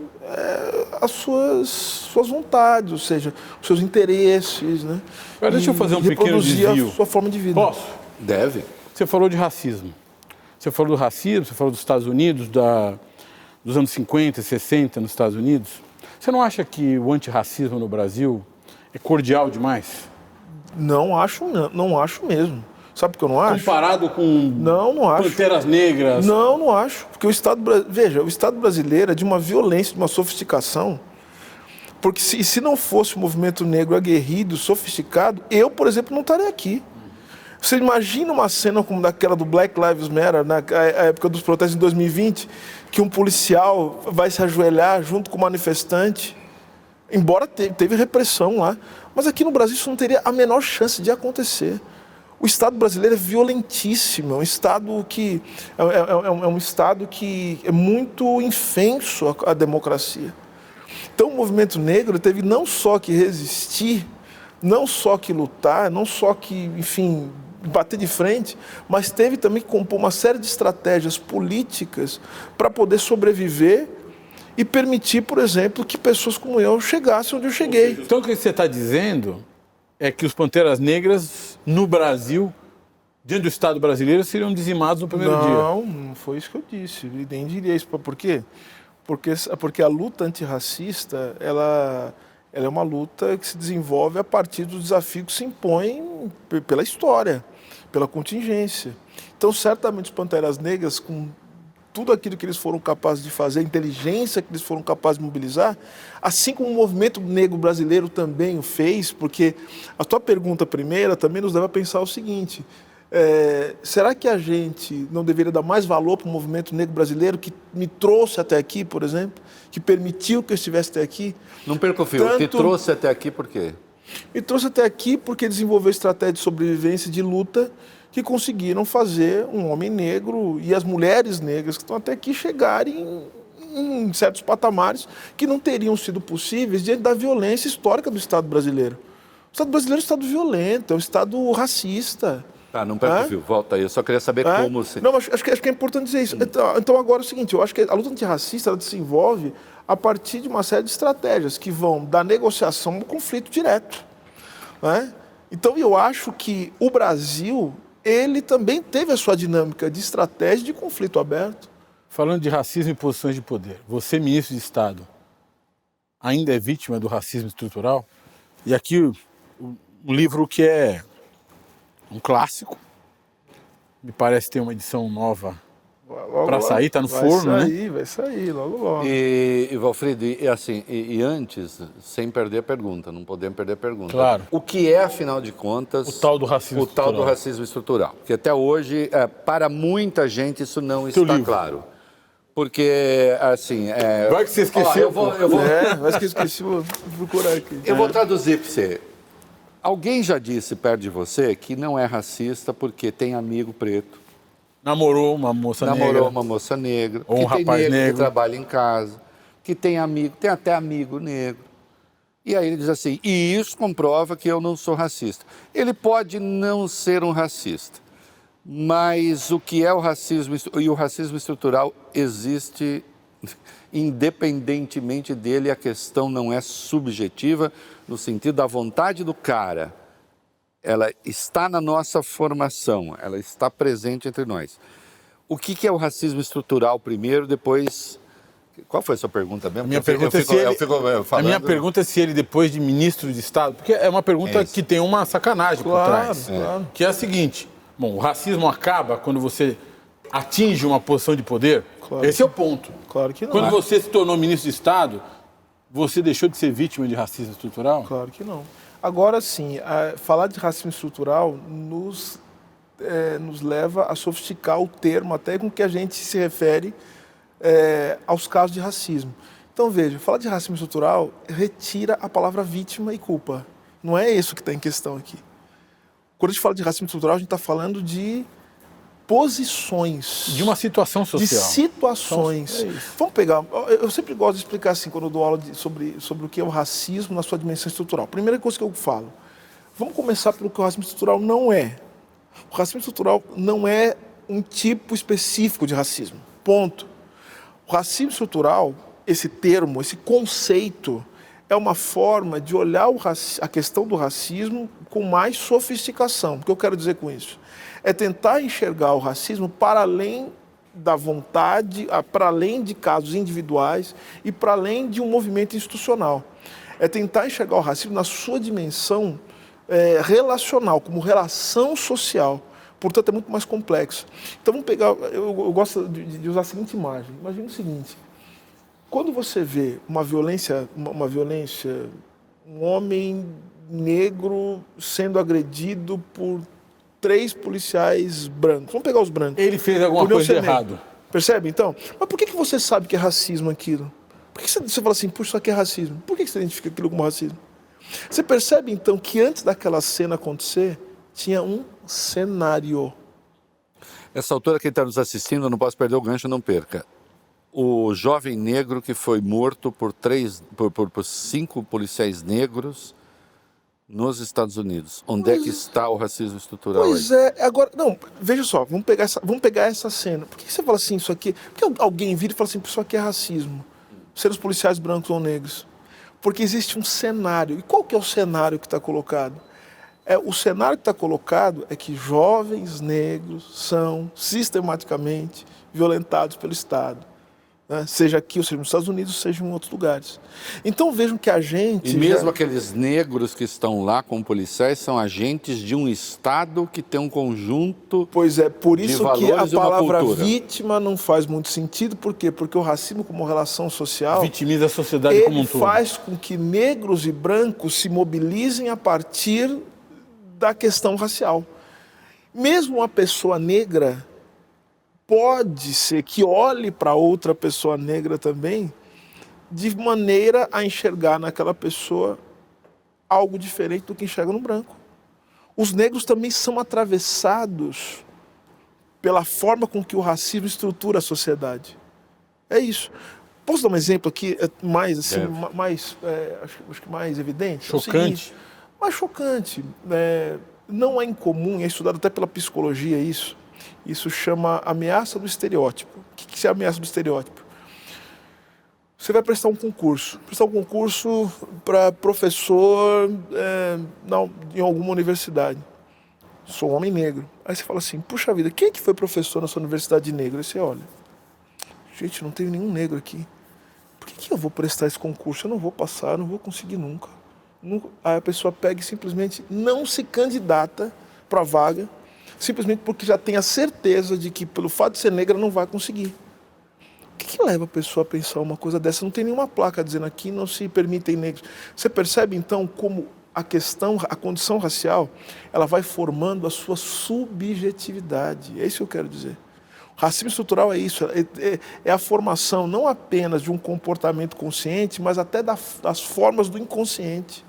as suas, suas vontades, ou seja, os seus interesses. Né, Agora, deixa eu fazer um pequeno reproduzir desvio. a sua forma de vida. Posso? Deve. Você falou de racismo. Você falou do racismo, você falou dos Estados Unidos, da, dos anos 50, 60 nos Estados Unidos. Você não acha que o antirracismo no Brasil é cordial demais? Não acho, não, não acho mesmo. Sabe por que eu não acho? Comparado com Não, não acho. Panteras Negras. Não, não acho. Porque o Estado, veja, o Estado brasileiro é de uma violência, de uma sofisticação. Porque se, se não fosse o movimento negro aguerrido, sofisticado, eu, por exemplo, não estaria aqui. Você imagina uma cena como daquela do Black Lives Matter, na época dos protestos em 2020, que um policial vai se ajoelhar junto com o manifestante, embora te- teve repressão lá, mas aqui no Brasil isso não teria a menor chance de acontecer. O Estado brasileiro é violentíssimo, é um Estado que é, é- é um- é um Estado que é muito infenso à, à democracia. Então o movimento negro teve não só que resistir, não só que lutar, não só que, enfim, bater de frente, mas teve também que compor uma série de estratégias políticas para poder sobreviver e permitir, por exemplo, que pessoas como eu chegassem onde eu cheguei. Então o que você está dizendo é que os Panteras Negras no Brasil, diante do Estado brasileiro, seriam dizimados no primeiro dia. Não, não foi isso que eu disse. E nem diria isso. Por quê? Porque, porque a luta antirracista, ela, ela é uma luta que se desenvolve a partir dos desafios que se impõem pe- pela história, pela contingência. Então, certamente, os Panteras Negras, com tudo aquilo que eles foram capazes de fazer, a inteligência que eles foram capazes de mobilizar, assim como o movimento negro brasileiro também o fez, porque a tua pergunta primeira também nos leva a pensar o seguinte: é, será que a gente não deveria dar mais valor para o movimento negro brasileiro que me trouxe até aqui, por exemplo, que permitiu que eu estivesse até aqui? Não perca o fio. Te Tanto- trouxe até aqui por quê? Me trouxe até aqui porque desenvolveu estratégia de sobrevivência e de luta que conseguiram fazer um homem negro e as mulheres negras que estão até aqui chegarem em, certos patamares que não teriam sido possíveis diante da violência histórica do Estado brasileiro. O Estado brasileiro é um Estado violento, é um Estado racista. Tá, não perca o fio. Volta aí. Eu só queria saber É? como você. Não, mas acho que, acho que é importante dizer isso. Então, então, agora é o seguinte, eu acho que a luta antirracista ela se envolve a partir de uma série de estratégias que vão da negociação ao conflito direto. né? Então eu acho que o Brasil, ele também teve a sua dinâmica de estratégia de conflito aberto. Falando de racismo e posições de poder, você, ministro de Estado, ainda é vítima do racismo estrutural? E aqui um livro que é um clássico, me parece ter uma edição nova Logo. sair, tá no vai forno, né? sair, Vai sair, logo, logo. E, e Valfrido, e, assim, e, e antes, sem perder a pergunta, não podemos perder a pergunta. Claro. O que é, afinal de contas, O tal do racismo o tal do estrutural. racismo estrutural? Porque até hoje, é, para muita gente, isso não Teu está livro. claro. Porque, assim. É... Vai que você esqueceu, Ó, eu vou, eu vou, É, mas que eu esqueci, vou procurar aqui. eu vou traduzir para você. Alguém já disse perto de você que não é racista porque tem amigo preto, Namorou uma moça namorou negra. uma moça negra, Ou um rapaz negro, negro. que trabalha em casa, que tem amigo, tem até amigo negro. E aí ele diz assim, e isso comprova que eu não sou racista. Ele pode não ser um racista, mas o que é o racismo e o racismo estrutural existe independentemente dele, a questão não é subjetiva no sentido da vontade do cara. Ela está na nossa formação, ela está presente entre nós. O que, que é o racismo estrutural primeiro, depois. Qual foi a sua pergunta mesmo? A minha fico- pergunta é se fico- ele, fico, eh, a minha pergunta é se ele depois de ministro de Estado, porque é uma pergunta É que tem uma sacanagem por Claro, trás, claro. que é a seguinte: bom, o racismo acaba quando você atinge uma posição de poder? Claro Esse é o ponto. Claro que não. Quando você se tornou ministro de Estado, você deixou de ser vítima de racismo estrutural? Claro que não. Agora sim, falar de racismo estrutural nos, eh, nos leva a sofisticar o termo até com que a gente se refere eh, aos casos de racismo. Então veja, falar de racismo estrutural retira a palavra vítima e culpa. Não é isso que está em questão aqui. Quando a gente fala de racismo estrutural, a gente está falando de posições De uma situação de social. situações. Então, é. Vamos pegar. eu- sempre gosto de explicar assim quando eu dou aula de- sobre, sobre o que é o racismo na sua dimensão estrutural. Primeira coisa que eu falo. Vamos começar pelo que o racismo estrutural não é. O racismo estrutural não é um tipo específico de racismo. Ponto. O racismo estrutural, esse termo, esse conceito, é uma forma de olhar a questão do racismo com mais sofisticação. O que eu quero dizer com isso? É tentar enxergar o racismo para além da vontade, a- para além de casos individuais e para além de um movimento institucional. É tentar enxergar o racismo na sua dimensão eh, relacional, como relação social. Portanto, é muito mais complexo. Então, vamos pegar. Eu, eu gosto de, de usar a seguinte imagem. Imagina o seguinte: quando você vê uma violência, uma, uma violência, um homem negro sendo agredido por três policiais brancos. Vamos pegar os brancos. Ele fez alguma coisa de errado. Percebe, então? Mas por que, que você sabe que é racismo aquilo? Por que você, você fala assim, puxa, isso aqui é racismo? Por que que você identifica aquilo como racismo? Você percebe, então, que antes daquela cena acontecer, tinha um cenário. Essa altura, quem está nos assistindo, não posso perder o gancho, não perca. O jovem negro que foi morto por, três, por, por- por cinco policiais negros nos Estados Unidos. Onde é que está o racismo estrutural Pois aí? é, agora, não, veja só, vamos pegar essa, vamos pegar essa cena. Por que que você fala assim, isso aqui? Por que alguém vira e fala assim, isso aqui é racismo? Ser os policiais brancos ou negros? Porque existe um cenário. E qual que é o cenário que está colocado? É, o cenário que está colocado é que jovens negros são sistematicamente violentados pelo Estado. Né? Seja aqui, ou seja nos Estados Unidos, seja em outros lugares. Então vejam que a gente. E mesmo já- aqueles negros que estão lá como policiais são agentes de um Estado que tem um conjunto. Pois é, por isso que a palavra vítima não faz muito sentido, por quê? Porque o racismo como relação social, Vitimiza a sociedade como um todo. faz com que negros e brancos se mobilizem a partir da questão racial. Mesmo uma pessoa negra pode ser que olhe para outra pessoa negra também de maneira a enxergar naquela pessoa algo diferente do que enxerga no branco. Os negros também são atravessados pela forma com que o racismo estrutura a sociedade. É isso. Posso dar um exemplo aqui é, mais assim, mais é, acho, acho que mais evidente? É Chocante. seguinte, mais chocante. é, não é incomum, é estudado até pela psicologia isso. Isso chama ameaça do estereótipo. O que que é ameaça do estereótipo? Você vai prestar um concurso, prestar um concurso para professor é, na- em alguma universidade. Sou um homem negro. Aí você fala assim, puxa vida, quem é que foi professor na sua universidade de negro? Aí você olha, gente, não tem nenhum negro aqui. Por que, que eu vou prestar esse concurso? Eu não vou passar, eu não vou conseguir nunca. Nunca. Aí a pessoa pega e simplesmente não se candidata para a vaga, simplesmente porque já tem a certeza de que pelo fato de ser negra não vai conseguir. O que, que leva a pessoa a pensar uma coisa dessa? Não tem nenhuma placa dizendo aqui não se permitem negros. Você percebe então como a questão, a condição racial, ela vai formando a sua subjetividade. É isso que eu quero dizer. Racismo estrutural é isso, é, é- é a formação não apenas de um comportamento consciente, mas até da- das formas do inconsciente.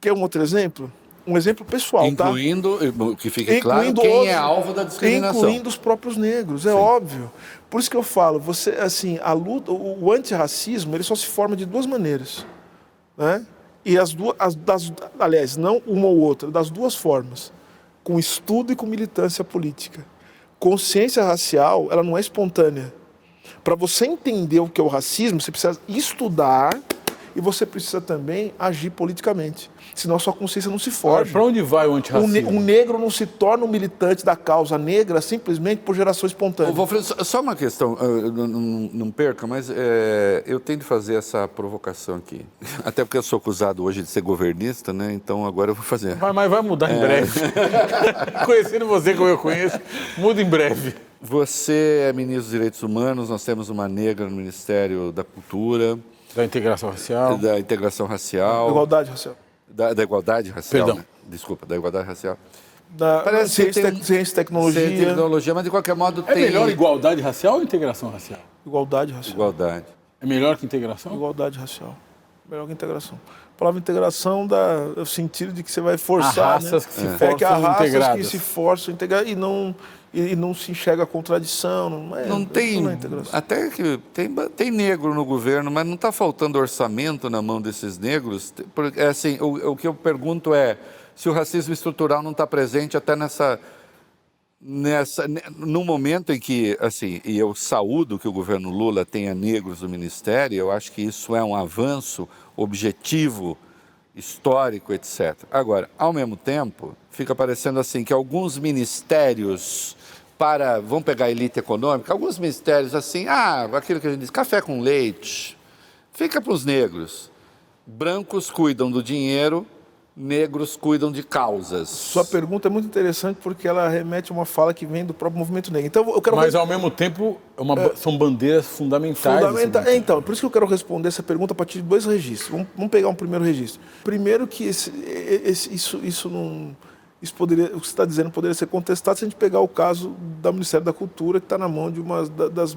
Quer um outro exemplo? Um exemplo pessoal, tá? Incluindo, que fique claro, Incluindo quem outros- é alvo da discriminação. Incluindo os próprios negros, é óbvio. Por isso que eu falo, você, assim, a luta, o, o antirracismo, ele só se forma de duas maneiras, né? E as duas, as, das, aliás, não uma ou outra, das duas formas, com estudo e com militância política. Consciência racial, ela não é espontânea. Para você entender o que é o racismo, você precisa estudar E você precisa também agir politicamente, senão a sua consciência não se forja. Para onde vai o antirracismo? Um, ne um, negro não se torna um militante da causa negra simplesmente por geração espontânea. Vou só uma questão, não, não perca, mas é, eu tenho de fazer essa provocação aqui. Até porque eu sou acusado hoje de ser governista, né? Então agora eu vou fazer. Mas, mas vai mudar é. em breve. Conhecendo você como eu conheço, muda em breve. Você é ministro dos Direitos Humanos, nós temos uma negra no Ministério da Cultura. Da integração racial. Da integração racial. Igualdade racial. Da, da igualdade racial. Perdão. Né? Desculpa, da igualdade racial. Da Parece ciência, tem, ciência e tecnologia. Ciência e tecnologia, mas de qualquer modo é tem... É melhor igualdade racial ou integração racial? Igualdade racial. Igualdade. É melhor que integração? Igualdade racial. Melhor que integração. A palavra integração dá o sentido de que você vai forçar. Há raças né? que se é. forçam É que há raças integradas. que se forçam a integrar e não e, não se enxerga a contradição. Não, é, não tem. Não é até que tem, tem negro no governo, mas não está faltando orçamento na mão desses negros. Porque, assim, o, o que eu pergunto é se o racismo estrutural não está presente até nessa nessa no momento em que assim e eu saúdo que o governo Lula tenha negros no ministério eu acho que isso é um avanço objetivo histórico etc agora ao mesmo tempo fica parecendo assim que alguns ministérios para, vamos pegar a elite econômica, alguns ministérios assim, ah, aquilo que a gente diz, café com leite, fica para os negros. Brancos cuidam do dinheiro, negros cuidam de causas. Sua pergunta é muito interessante porque ela remete a uma fala que vem do próprio movimento negro. Então, eu quero Mas, ao mesmo tempo, é uma, é, são bandeiras fundamentais. Fundamenta, é, então, por isso que eu quero responder essa pergunta a partir de dois registros. Vamos, vamos pegar um primeiro registro. Primeiro que esse, esse, isso, isso não isso poderia, o que você está dizendo poderia ser contestado se a gente pegar o caso do Ministério da Cultura, que está na mão de uma das,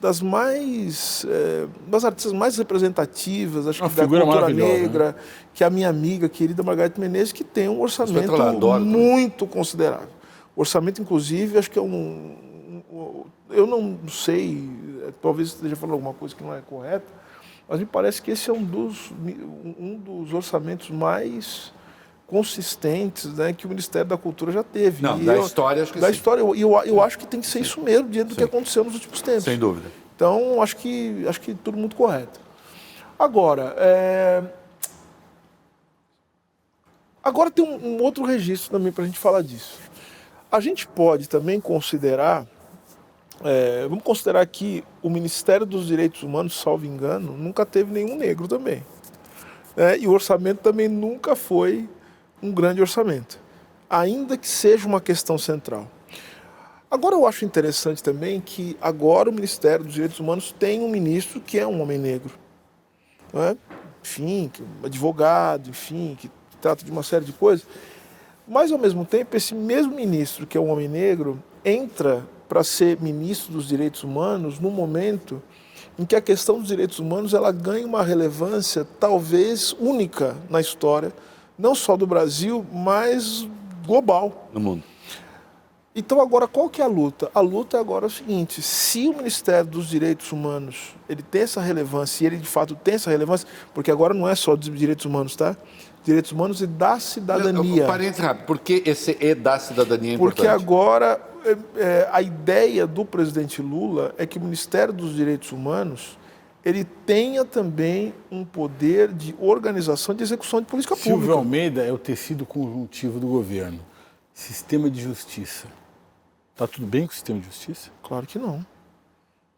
das mais é, das artistas mais representativas, acho uma que da cultura negra, né? que é a minha amiga querida Margareth Menezes, que tem um orçamento muito considerável. Orçamento, inclusive, acho que é um, um eu não sei, talvez esteja falando alguma coisa que não é correta, mas me parece que esse é um dos, um dos orçamentos mais consistentes né, que o Ministério da Cultura já teve. Não, e da eu, história acho que Da sim. história, eu, eu, eu, acho que tem que ser isso mesmo, diante do sim. que aconteceu nos últimos tempos. Sem dúvida. Então, acho que, acho que tudo muito correto. Agora, é... agora tem um, um outro registro também para a gente falar disso. A gente pode também considerar, é, vamos considerar que o Ministério dos Direitos Humanos, salvo engano, nunca teve nenhum negro também. É, e o orçamento também nunca foi um grande orçamento, ainda que seja uma questão central. Agora eu acho interessante também que agora o Ministério dos Direitos Humanos tem um ministro que é um homem negro. Não é? Enfim, que é advogado, enfim, que trata de uma série de coisas. Mas ao mesmo tempo, esse mesmo ministro que é um homem negro entra para ser ministro dos direitos humanos no momento em que a questão dos direitos humanos ela ganha uma relevância talvez única na história não só do Brasil, mas global. No mundo. Então agora qual que é a luta? A luta é agora o seguinte, se o Ministério dos Direitos Humanos, ele tem essa relevância, e ele de fato tem essa relevância, porque agora não é só dos direitos humanos, tá? Direitos humanos e da cidadania. Parênteses rápido, por que esse E da cidadania é importante? Porque agora é, é, a ideia do presidente Lula é que o Ministério dos Direitos Humanos ele tenha também um poder de organização de execução de política Silvio pública. Silvio Almeida é o tecido conjuntivo do governo. Sistema de justiça. Está tudo bem com o sistema de justiça? Claro que não.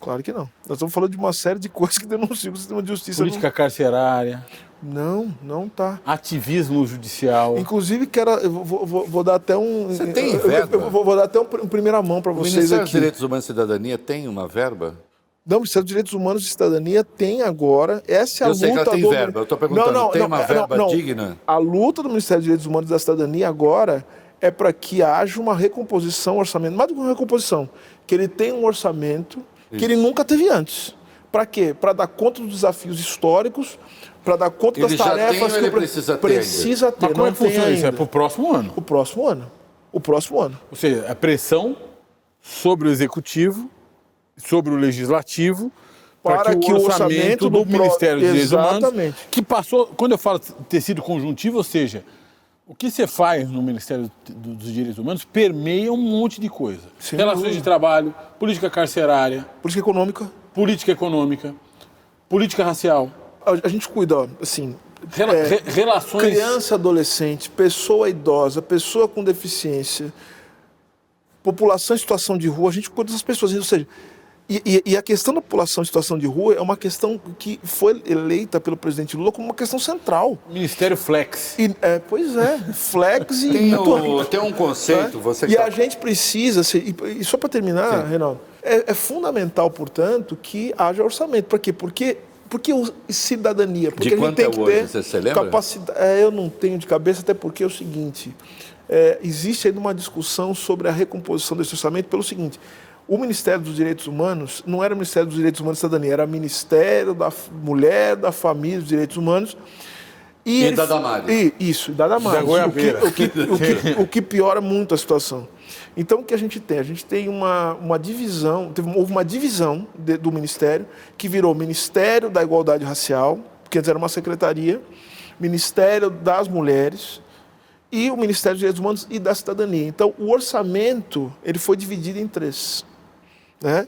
Claro que não. Nós estamos falando de uma série de coisas que denunciam o sistema de justiça. Política não... carcerária. Não, não tá. Ativismo judicial. Inclusive, quero, eu vou, vou, vou dar até um. Você tem verba? Eu, eu, vou, vou, dar até um, um primeira mão para vocês. O Ministério aqui. dos Direitos Humanos e Cidadania tem uma verba? Não, o Ministério dos Direitos Humanos e Cidadania tem agora. Essa é a eu luta. Sei que ela tem do... verba. Eu estou perguntando, não, não, tem não, uma verba não, digna? A luta do Ministério dos Direitos Humanos e da Cidadania agora é para que haja uma recomposição orçamento, mais do que uma recomposição, que ele tenha um orçamento Isso. que ele nunca teve antes. Para quê? Para dar conta dos desafios históricos, para dar conta ele das tarefas tem, que ele precisa ter. Precisa ter. Mas como é que funciona isso? É para o próximo ano? O próximo ano. O próximo ano. Ou seja, a pressão sobre o executivo, sobre o legislativo, para, que, que, o orçamento, orçamento do, do pro... Ministério dos Direitos Humanos, que passou, quando eu falo tecido conjuntivo, ou seja, o que você faz no Ministério dos Direitos Humanos permeia um monte de coisa. Sem Relações dúvida. de trabalho, política carcerária. Política econômica. Política econômica, política racial, a, a gente cuida, assim, Rela- é, re- relações. criança, adolescente, pessoa idosa, pessoa com deficiência, população em situação de rua, a gente cuida dessas pessoas. Ou seja, e, e- e a questão da população em situação de rua é uma questão que foi eleita pelo presidente Lula como uma questão central. Ministério Flex. E, é, pois é, flex e Tem, muito- o- tem um conceito, né? você E que a tá- gente precisa, se- e, e só para terminar, Reinaldo, é, é fundamental, portanto, que haja orçamento. Por quê? Porque, porque cidadania. Porque De a gente quanto tem é que hoje? ter Você- capacidade. É, eu não tenho de cabeça, até porque é o seguinte: é, existe ainda uma discussão sobre a recomposição desse orçamento pelo seguinte. O Ministério dos Direitos Humanos não era o Ministério dos Direitos Humanos e Cidadania, era o Ministério da Mulher, da Família e dos Direitos Humanos. E ele- da Damares. E, isso, e da Damares. Da. O que, o, que, o, que, o que piora muito a situação. Então, o que a gente tem? A gente tem uma, uma divisão, teve, houve uma divisão de- do Ministério, que virou Ministério da Igualdade Racial, que antes era uma secretaria, Ministério das Mulheres e o Ministério dos Direitos Humanos e da Cidadania. Então, o orçamento ele foi dividido em três né?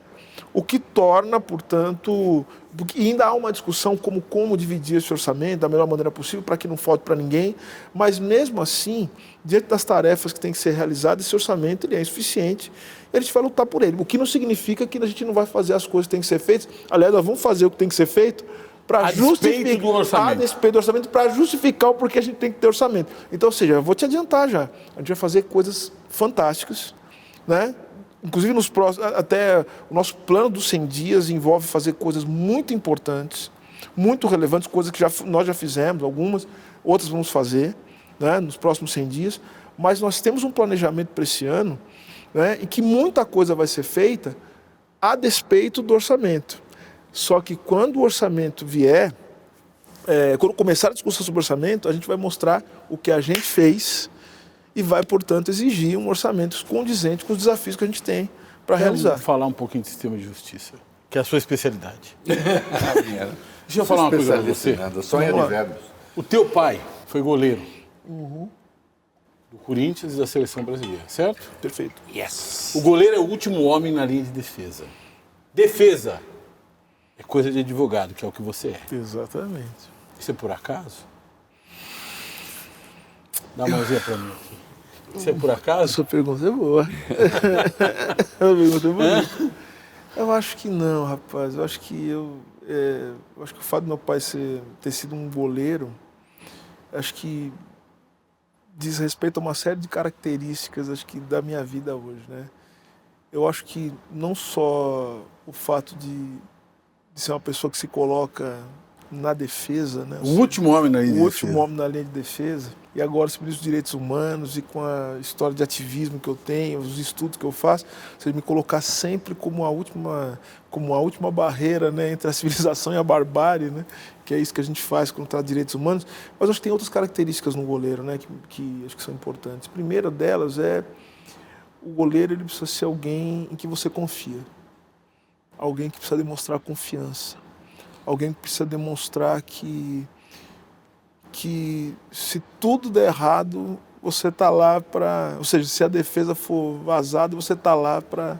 O que torna, portanto, porque ainda há uma discussão como como dividir esse orçamento da melhor maneira possível para que não falte para ninguém, mas mesmo assim, diante das tarefas que têm que ser realizadas, esse orçamento ele é insuficiente. E a gente vai lutar por ele, o que não significa que a gente não vai fazer as coisas que têm que ser feitas. Aliás, nós vamos fazer o que tem que ser feito para justificar do orçamento. a despeito do orçamento para justificar o porquê a gente tem que ter orçamento. Então, ou seja, eu vou te adiantar já. A gente vai fazer coisas fantásticas, né? Inclusive nos próximos, até o nosso plano dos 100 dias envolve fazer coisas muito importantes, muito relevantes, coisas que já, nós já fizemos, algumas, outras vamos fazer, né, nos próximos 100 dias. Mas nós temos um planejamento para esse ano, né, em que muita coisa vai ser feita a despeito do orçamento. Só que quando o orçamento vier, é, quando começar a discussão sobre orçamento, a gente vai mostrar o que a gente fez e vai, portanto, exigir um orçamento condizente com os desafios que a gente tem para realizar. Vamos falar um pouquinho de sistema de justiça, que é a sua especialidade. Deixa eu falar uma coisa pra Especialista você. nada, Só em. O teu pai foi goleiro do Corinthians e da seleção brasileira, certo? Perfeito. Yes! O goleiro é o último homem na linha de defesa. Defesa é coisa de advogado, que é o que você é. Exatamente. Isso é por acaso? Dá uma mãozinha pra mim aqui. Isso é por acaso? Sua pergunta é boa. Essa pergunta é bonita. Eu acho que não, rapaz. Eu acho que eu, é, eu acho que o fato do meu pai ser, ter sido um goleiro, acho que diz respeito a uma série de características, acho que da minha vida hoje, né? Eu acho que não só o fato de, de ser uma pessoa que se coloca na defesa, né? O último homem na linha o de último defesa. homem na linha de defesa. E agora, sobre os direitos humanos e com a história de ativismo que eu tenho, os estudos que eu faço, você me colocar sempre como a última, como a última barreira né, entre a civilização e a barbárie, né, que é isso que a gente faz contra direitos humanos. Mas acho que tem outras características no goleiro né, que, que acho que são importantes. A primeira delas é o goleiro ele precisa ser alguém em que você confia. Alguém que precisa demonstrar confiança. Alguém que precisa demonstrar que que se tudo der errado, você está lá para, ou seja, se a defesa for vazada, você está lá para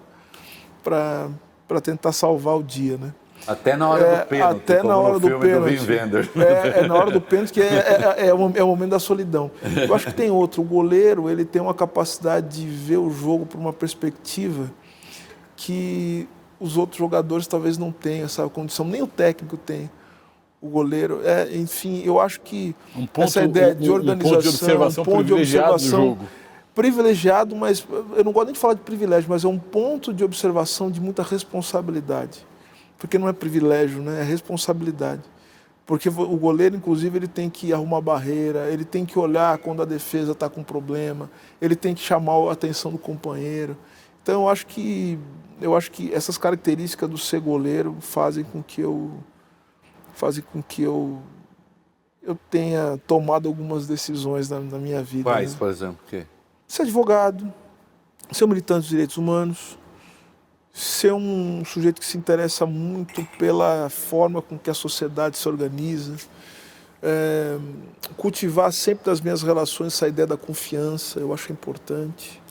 para tentar salvar o dia, né? Até na hora É, do pênalti. até na hora do pênalti. Wenders. É, é na hora do pênalti que é, é, é, o, é o momento da solidão. Eu acho que tem outro. O goleiro ele tem uma capacidade de ver o jogo por uma perspectiva que os outros jogadores talvez não tenham essa condição, nem o técnico tem. O goleiro, é, enfim, eu acho que Um ponto- essa ideia um- de um organização, ponto de observação um ponto de privilegiado do observação jogo. privilegiado, mas eu não gosto nem de falar de privilégio, mas é um ponto de observação de muita responsabilidade. Porque não é privilégio, né? é responsabilidade. Porque o goleiro, inclusive, ele tem que arrumar barreira, ele tem que olhar quando a defesa está com problema, ele tem que chamar a atenção do companheiro. Então, eu acho que eu acho que essas características do ser goleiro fazem com que eu fazem com que eu eu tenha tomado algumas decisões na, na minha vida. Quais, né? por exemplo? O quê? ser advogado, ser um militante dos direitos humanos, ser um sujeito que se interessa muito pela forma com que a sociedade se organiza, é, cultivar sempre das minhas relações essa ideia da confiança, eu acho importante.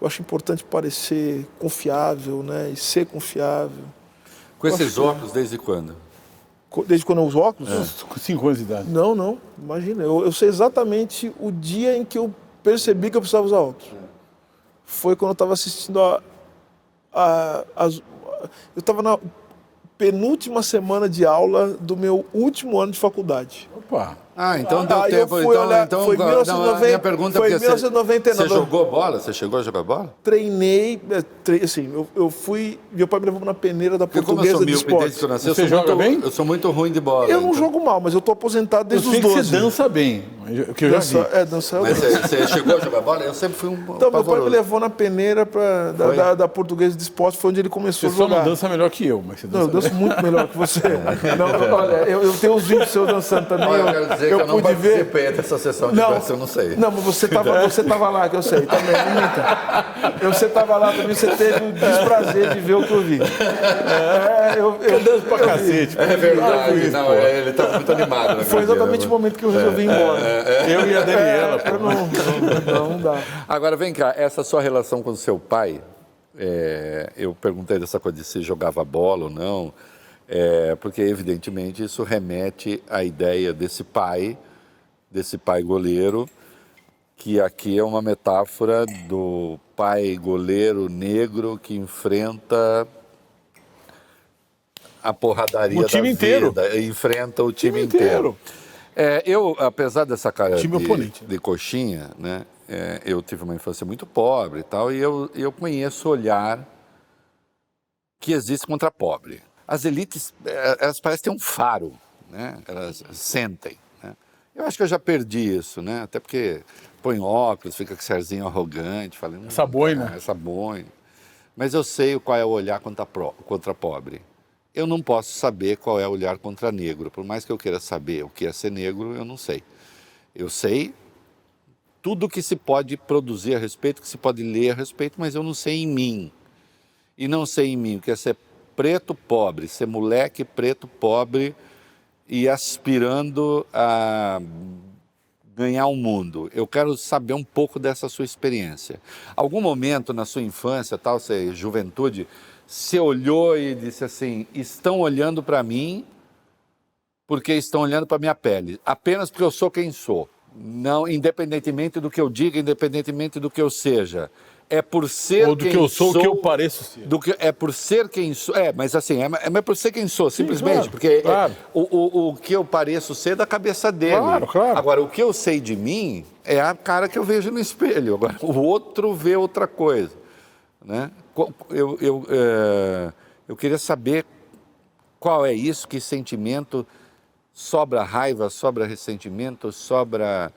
Eu acho importante parecer confiável, né? E ser confiável. Com Eu esses que- óculos, desde quando? Desde quando eu uso óculos? Com 5 anos de idade. Não, não. Imagina. Eu, eu sei exatamente o dia em que eu percebi que eu precisava usar óculos. Foi quando eu estava assistindo a, a- as- eu estava na penúltima semana de aula do meu último ano de faculdade. Opa. Ah, então deu Aí eu tempo. fui então, olhar- então foi não, 1990, a minha pergunta é foi porque 1999. Você, você jogou bola? Você chegou a jogar bola? Treinei, é, tre- assim, eu, eu fui, meu pai me levou na peneira da Porque eu portuguesa sou de míope desde esporte. que eu nasci, eu Você joga muito, bem? eu sou muito ruim de bola. Eu não então. jogo mal, mas eu tô aposentado Eu desde sei os que 12. você dança bem. Que eu já vi. Dança, é, dança eu Mas você, você chegou a jogar bola? Eu sempre fui um Então, meu pai me pavoroso. levou na peneira pra, da, da, da portuguesa de esporte, foi onde ele começou Você a só não jogar. dança melhor que eu, mas você Não, eu dança danço muito melhor que você. Não, olha, eu, eu tenho os vídeos seus dançando também. Olha, eu quero dizer que eu não pude ver. participei dessa sessão de Não, eu não sei. Não, mas você tava, você tava lá, que eu sei, também. Eu, Você tava lá também, você teve o desprazer de ver o que eu vi. É, eu, eu, danço pra cacete. É verdade, não, é, ele estava muito animado. naquele Foi dia, exatamente né? o momento que eu resolvi ir embora. Eu e a Daniela, É, eu não, não, não, não dá. Agora, vem cá, essa sua relação com o seu pai, é, eu perguntei dessa coisa de se jogava bola ou não, é, porque evidentemente isso remete à ideia desse pai, desse pai goleiro, que aqui é uma metáfora do pai goleiro negro que enfrenta a porradaria O time inteiro. vida, enfrenta o time, time inteiro. inteiro. É, eu, apesar dessa cara de, de coxinha, né, é, eu tive uma infância muito pobre e tal, e eu, eu conheço o olhar que existe contra pobre. As elites, é, elas parecem ter um faro, né? elas sentem. Né? Eu acho que eu já perdi isso, né? até porque põe óculos, fica com esse arzinho arrogante, falando... Essa boina. "Ah, Essa boina. Mas eu sei qual é o olhar contra, pro- contra pobre. Eu não posso saber qual é o olhar contra negro. Por mais que eu queira saber o que é ser negro, eu não sei. Eu sei tudo que se pode produzir a respeito, que se pode ler a respeito, mas eu não sei em mim. E não sei em mim o que é ser preto pobre, ser moleque preto pobre e aspirando a ganhar o mundo. Eu quero saber um pouco dessa sua experiência. Algum momento na sua infância, tal, sei, juventude, você olhou e disse assim: estão olhando para mim porque estão olhando para minha pele, apenas porque eu sou quem sou. Não, independentemente do que eu diga, independentemente do que eu seja. É por ser Ou do que eu sou, o que eu sou, pareço ser. do que é por ser quem sou. É, mas assim, é, é mas por ser quem sou, simplesmente. claro, porque é- claro. o, o, o que eu pareço ser é da cabeça dele. Claro, claro. Agora, o que eu sei de mim é a cara que eu vejo no espelho. Agora, o outro vê outra coisa. Né? Eu, eu, eh, eu queria saber qual é isso, que sentimento sobra raiva, sobra ressentimento, sobra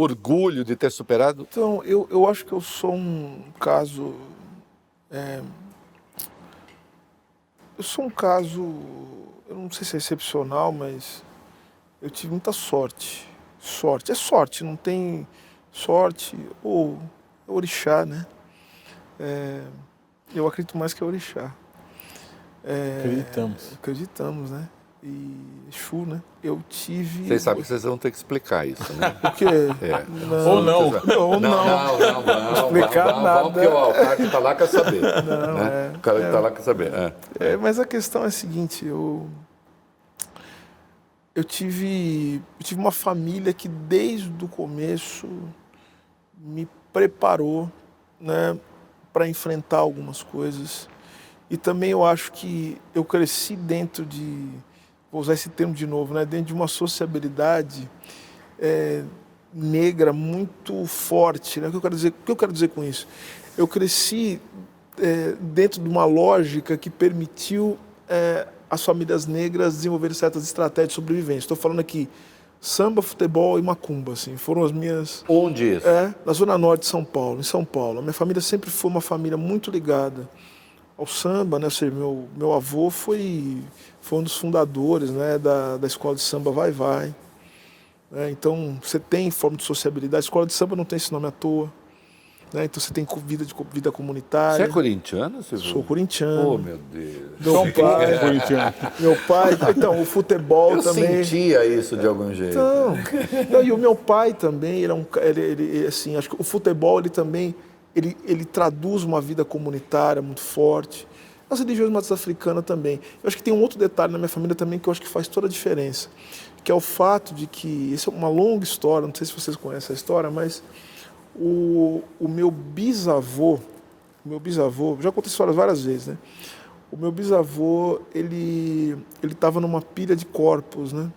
orgulho de ter superado. Então, eu, eu acho que eu sou um caso. é, eu sou um caso. Eu não sei se é excepcional, mas eu tive muita sorte. Sorte. É sorte, não tem sorte ou é orixá, né? É, eu acredito mais que é orixá. É, Acreditamos. Acreditamos, né? E Exu, né? Eu tive. Vocês sabem que vocês vão ter que explicar isso, né? O quê? É. Não. Ou não. Não, não. não, não, vamos, Explicar vamos, nada. vamos, porque ó, o cara que está lá quer saber. Não, né? é, o cara que está lá quer saber. é. É, mas a questão é a seguinte, eu eu tive eu tive uma família que desde o começo me preparou, né, para enfrentar algumas coisas. E também eu acho que eu cresci dentro de vou usar esse termo de novo, né, dentro de uma sociabilidade é, negra muito forte. Né? O, que eu quero dizer, o que eu quero dizer com isso? Eu cresci é, dentro de uma lógica que permitiu é, as famílias negras desenvolverem certas estratégias de sobrevivência. Estou falando aqui samba, futebol e macumba, assim, foram as minhas Onde isso? é, na zona norte de São Paulo, em São Paulo. A minha família sempre foi uma família muito ligada ao samba, né? Ou seja, meu, meu avô foi, foi um dos fundadores né, da, da escola de samba Vai Vai. né? Então, você tem forma de sociabilidade. A escola de samba não tem esse nome à toa. Né? Então, você tem vida, de, vida Você comunitária. é corintiano, Silvio? Sou corintiano. Oh, meu Deus. Meu São pai, corintiano. meu pai, então, o futebol Eu também. sentia isso de algum jeito. Não. Não, e o meu pai também, ele é um ele, ele, assim, acho que o futebol ele também ele, ele traduz uma vida comunitária muito forte. As religiões matriz africanas também. Eu acho que tem um outro detalhe na minha família também que eu acho que faz toda a diferença, que é o fato de que, isso é uma longa história, não sei se vocês conhecem a história, mas o, o meu bisavô, o meu bisavô, já contei histórias várias vezes, né? O meu bisavô, ele ele estava numa pilha de corpos, né?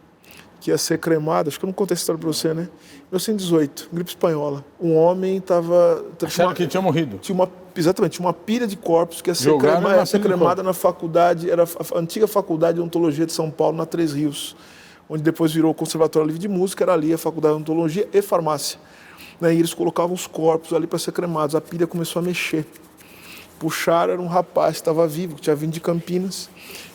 Que ia ser cremado. Acho que eu não contei essa história para você, né? 1918, gripe espanhola. Um homem estava. Acharam que tinha morrido. Tinha uma, exatamente, uma pilha de corpos que ia ser, Jogaram crema, ia ser cremada na faculdade, era a antiga faculdade de ontologia de São Paulo, na Três Rios, onde depois virou o Conservatório Livre de Música, era ali a faculdade de ontologia e farmácia. Né? E eles colocavam os corpos ali para ser cremados. A pilha começou a mexer puxaram, era um rapaz que estava vivo, que tinha vindo de Campinas.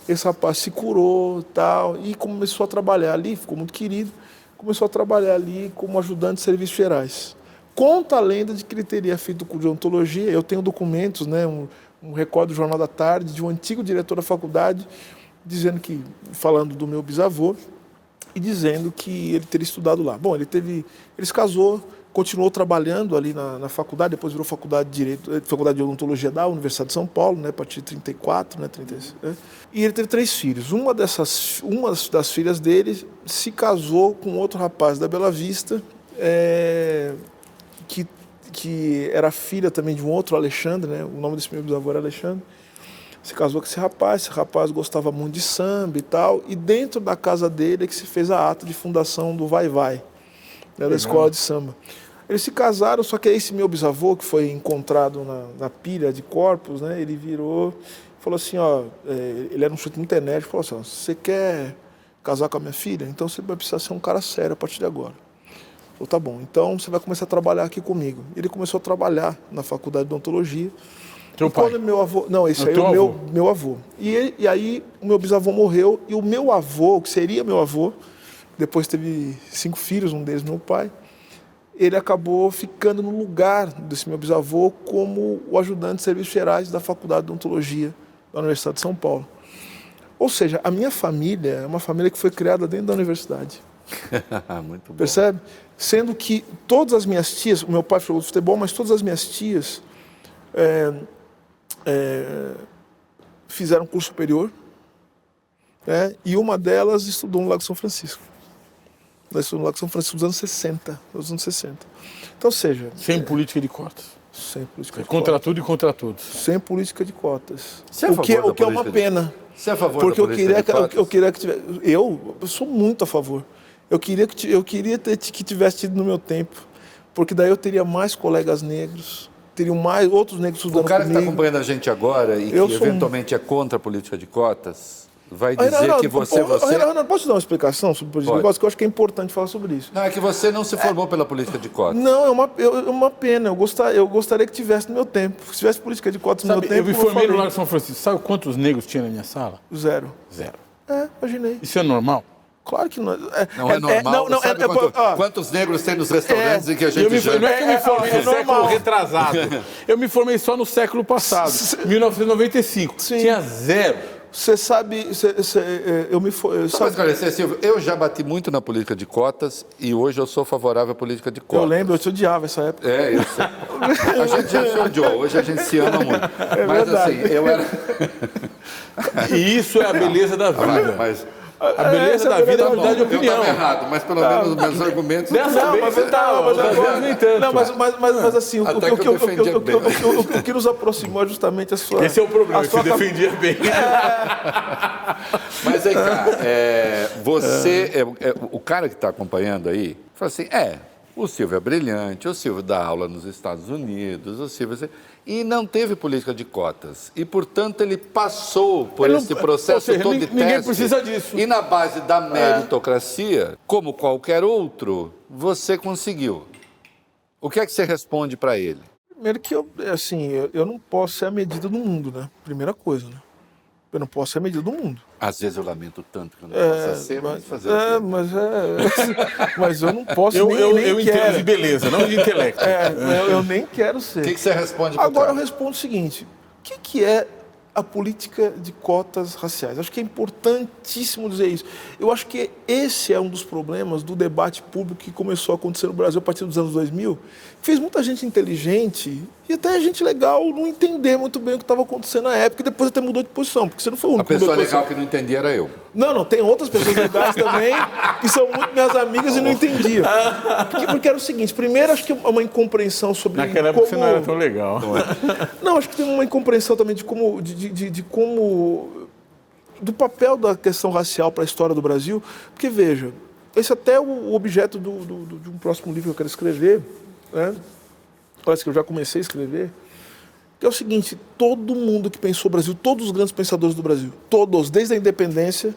Esse rapaz se curou tal, e começou a trabalhar ali, ficou muito querido, começou a trabalhar ali como ajudante de serviços gerais. Conta a lenda de que ele teria feito de ontologia, eu tenho documentos, né, um, um recorde do Jornal da Tarde, de um antigo diretor da faculdade, dizendo que, falando do meu bisavô, e dizendo que ele teria estudado lá. Bom, ele teve, ele se casou, continuou trabalhando ali na, na, faculdade, depois virou faculdade de Direito, eh, faculdade de Odontologia da Universidade de São Paulo, né, a partir de 34, né, 36, né? E ele teve três filhos. Uma dessas, uma das filhas dele se casou com outro rapaz da Bela Vista, é, que que era filha também de um outro Alexandre, né? O nome desse meu bisavô era Alexandre. Se casou com esse rapaz, esse rapaz gostava muito de samba e tal, e dentro da casa dele é que se fez a ata de fundação do Vai Vai, né, da escola de samba. Eles se casaram, só que esse meu bisavô, que foi encontrado na, na pilha de corpos, né, ele virou falou assim, ó, é, ele era um sujeito muito enérgico, falou assim, ó, você quer casar com a minha filha? Então você vai precisar ser um cara sério a partir de agora. Falou, tá bom, então você vai começar a trabalhar aqui comigo. Ele começou a trabalhar na faculdade de odontologia. Teu pai? quando meu avô, não, esse O aí é o meu, avô? meu avô. E, ele- e aí o meu bisavô morreu e o meu avô, que seria meu avô, depois teve cinco filhos, um deles meu pai, ele acabou ficando no lugar desse meu bisavô como o ajudante de serviços gerais da Faculdade de Odontologia da Universidade de São Paulo. Ou seja, a minha família é uma família que foi criada dentro da universidade. Muito bom. Percebe? Sendo que todas as minhas tias, o meu pai jogou futebol, mas todas as minhas tias é, é, fizeram curso superior, né? e uma delas estudou no Lago São Francisco. Ela estudou no Lago São Francisco nos anos 60. Nos anos 60. Então, ou seja, Sem política de cotas. sem política de Contra cotas. tudo e contra todos. Sem política de cotas. Você é a o que, o que é uma política de- pena. Você é a favor Porque da eu queria, de que, eu, queria que tivesse. Eu sou muito a favor. Eu queria que, eu queria ter, que tivesse tido no meu tempo. Porque daí eu teria mais colegas negros, teriam mais outros negros O estudando cara que está comigo. acompanhando a gente agora e que Eu um- eventualmente é contra a política de cotas, vai dizer Renato, que você... pô, você... Renato, posso te dar uma explicação sobre política Pode. de cotas? Que eu acho que é importante falar sobre isso. Não, é que você não se formou pela política de cotas. Não, é uma, eu- é uma pena. Eu, gostar, eu gostaria que tivesse no meu tempo. Se tivesse política de cotas no Sabe, meu tempo, eu me formei no. Largo São Francisco. Sabe quantos negros tinha na minha sala? Zero. Zero. É, imaginei. Isso é normal? Claro que não. É, Não é, normal. não, não, Sabe é- é- quanto- ó, quantos negros tem nos restaurantes em que a gente me, janta? não é que eu me É, formei é no século retrasado. Eu me formei só no século passado, 1995. Sim. Tinha zero. Você sabe, você- é, eu me for, eu Só para sabe, esclarecer, Silvio, eu já bati muito na política de cotas e hoje eu sou favorável à política de cotas. eu lembro, eu te odiava essa época. É, eu sei. A gente já se odiou, hoje a gente se ama muito. mas verdade. assim, eu era. E isso é a beleza da vida. mas A beleza é da vida é mudar de eu opinião. estava errado, mas pelo menos os meus argumentos. Dessa Não, vez mas, você não, tá, mas, outras vezes nem tanto. não, mas, mas, mas, mas assim, o, que eu que nos aproximou é justamente a sua. Esse é o problema, a você defendia bem. Mas aí, cara, é, você, é, é, o cara que está acompanhando aí, fala assim: é, o Silvio é brilhante, o Silvio dá aula nos Estados Unidos, o Silvio. E não teve política de cotas. E, portanto, ele passou por Ele não- esse processo ou seja, todo de ninguém teste. precisa disso. É. E na base da meritocracia, como qualquer outro, você conseguiu. O que é que você responde para ele? Primeiro que eu, assim, eu, eu não posso ser a medida do mundo, né? Primeira coisa, né? Eu não posso ser a medida do mundo. Às vezes eu lamento tanto que eu não possa ser, mas mas, fazer é, mas é. Mas eu não posso Eu, nem, eu, nem eu entendo de beleza, não de intelecto. É, eu, eu nem quero ser. O que, que você responde para Agora eu respondo o seguinte: o que, que é a política de cotas raciais? Acho que é importantíssimo dizer isso. Eu acho que esse é um dos problemas do debate público que começou a acontecer no Brasil a partir dos anos 2000, fez muita gente inteligente e até gente legal não entender muito bem o que estava acontecendo na época e depois até mudou de posição, porque você não foi o único. A pessoa legal que não entendia era eu. Não, não, tem outras pessoas legais também que são muito minhas amigas e não entendiam. Porque, porque, era o seguinte, primeiro acho que é uma incompreensão sobre Naquela como... época você não era tão legal. Não, acho que tem uma incompreensão também de como, de, de, de como do papel da questão racial para a história do Brasil, porque veja, esse é até é o objeto do, do, de um próximo livro que eu quero escrever, né? parece que eu já comecei a escrever, que é o seguinte, todo mundo que pensou o Brasil, todos os grandes pensadores do Brasil, todos, desde a independência,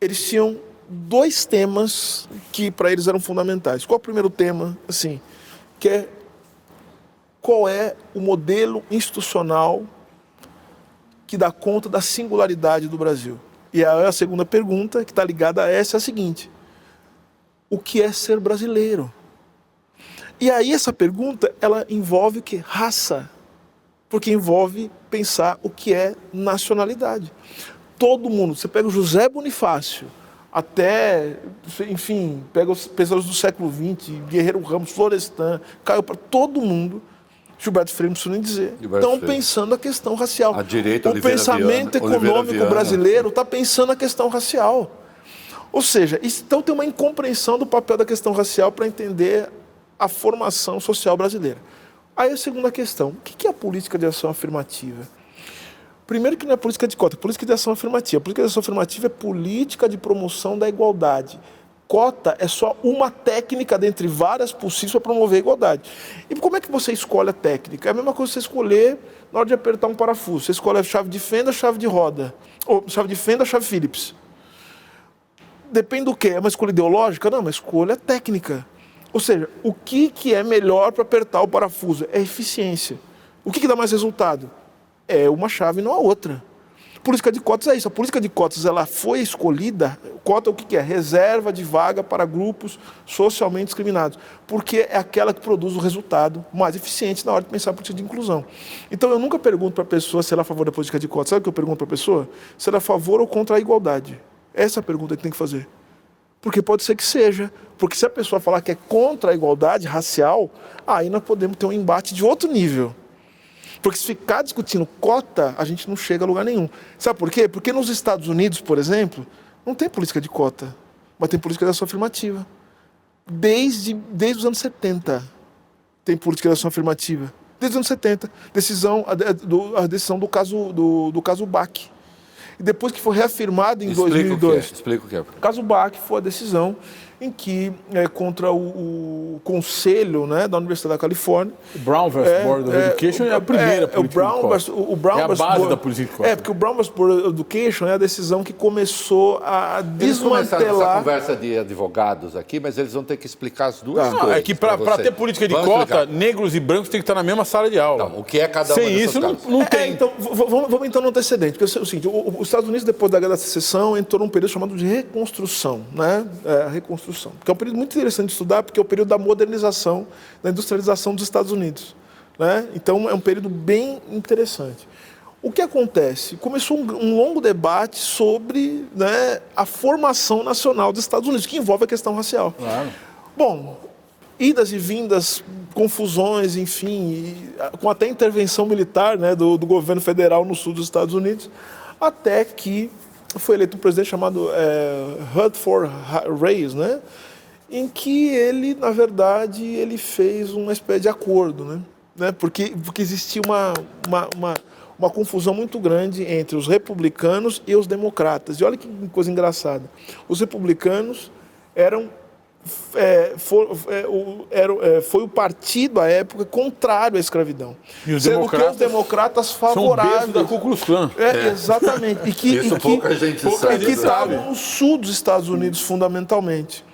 eles tinham dois temas que para eles eram fundamentais. Qual é o primeiro tema? Assim, que é qual é o modelo institucional que dá conta da singularidade do Brasil. E a, segunda pergunta, que está ligada a essa, é a seguinte: o que é ser brasileiro? E aí essa pergunta, ela envolve o que? Raça. Porque envolve pensar o que é nacionalidade. Todo mundo, você pega o José Bonifácio, até, enfim, pega os pensadores do século XX, Guerreiro Ramos, Florestan, caiu para todo mundo Gilberto Freire não nem dizer. Estão pensando a questão racial. A direita, o Oliveira pensamento Viana, econômico brasileiro está pensando a questão racial. Ou seja, então tem uma incompreensão do papel da questão racial para entender a formação social brasileira. Aí a segunda questão, o que é a política de ação afirmativa? Primeiro que não é política de cota, é política de ação afirmativa. A política de ação afirmativa é política de promoção da igualdade cota é só uma técnica dentre várias possíveis para promover a igualdade. E como é que você escolhe a técnica? É a mesma coisa que você escolher na hora de apertar um parafuso. Você escolhe a chave de fenda, a chave de roda. Ou chave de fenda, a chave Phillips. Depende do que? É uma escolha ideológica? Não, é uma escolha técnica. Ou seja, o que, que é melhor para apertar o parafuso? É eficiência. O que, que dá mais resultado? É uma chave não a outra política de cotas é isso. A política de cotas ela foi escolhida. Cota o que é? Reserva de vaga para grupos socialmente discriminados, porque é aquela que produz o resultado mais eficiente na hora de pensar a política de inclusão. Então eu nunca pergunto para a pessoa se ela é a favor da política de cotas. Sabe o que eu pergunto para a pessoa? Se ela é a favor ou contra a igualdade. Essa é a pergunta que tem que fazer. Porque pode ser que seja. Porque se a pessoa falar que é contra a igualdade racial, aí nós podemos ter um embate de outro nível. Porque se ficar discutindo cota, a gente não chega a lugar nenhum. Sabe por quê? Porque nos Estados Unidos, por exemplo, não tem política de cota, mas tem política de ação afirmativa. Desde, desde os anos 70 tem política de ação afirmativa. Desde os anos 70. Decisão, a, a decisão do caso, do, do caso BAC. E depois que foi reafirmado em Explica 2002. O que é. Explica o que é. O caso BAC foi a decisão em que, é, contra o, o, conselho né, da Universidade da Califórnia... O Brown vs. É, Board of é, Education é, a primeira é, política o Brown o Brown É a base Board, da política É, porque o Brown vs. Board of Education é a decisão que começou a desmantelar... Eles essa conversa de advogados aqui, mas eles vão ter que explicar as duas não, coisas. É que para ter política de Vamos cota, explicar. negros e brancos têm que estar na mesma sala de aula. Não, o que é cada Sem isso, não, não, tem. É, então, vamos, vamos, então no antecedente. Porque é o seguinte, os Estados Unidos, depois da Guerra da Secessão, entrou num período chamado de reconstrução. Né? É, reconstrução. Que é um período muito interessante de estudar, porque é o período da modernização, da industrialização dos Estados Unidos. Né? Então, é um período bem interessante. O que acontece? Começou um, um longo debate sobre né, a formação nacional dos Estados Unidos, que envolve a questão racial. Claro. Bom, idas e vindas, confusões, enfim, e, com até intervenção militar né, do, do, governo federal no sul dos Estados Unidos, até que foi eleito um presidente chamado é, Rutherford Reyes, né? em que ele, na verdade, ele fez uma espécie de acordo, né? né? Porque, porque existia uma, uma, uma, uma, confusão muito grande entre os republicanos e os democratas. E olha que coisa engraçada. Os republicanos eram é, for, é, o, era, é, foi o partido à época contrário à escravidão. E os sendo democratas, que os democratas favoráveis. São da Ku Klux Klan. É, exatamente. E que, Isso e que, pouca gente pouca sabe. E que estavam no sul dos Estados Unidos, fundamentalmente.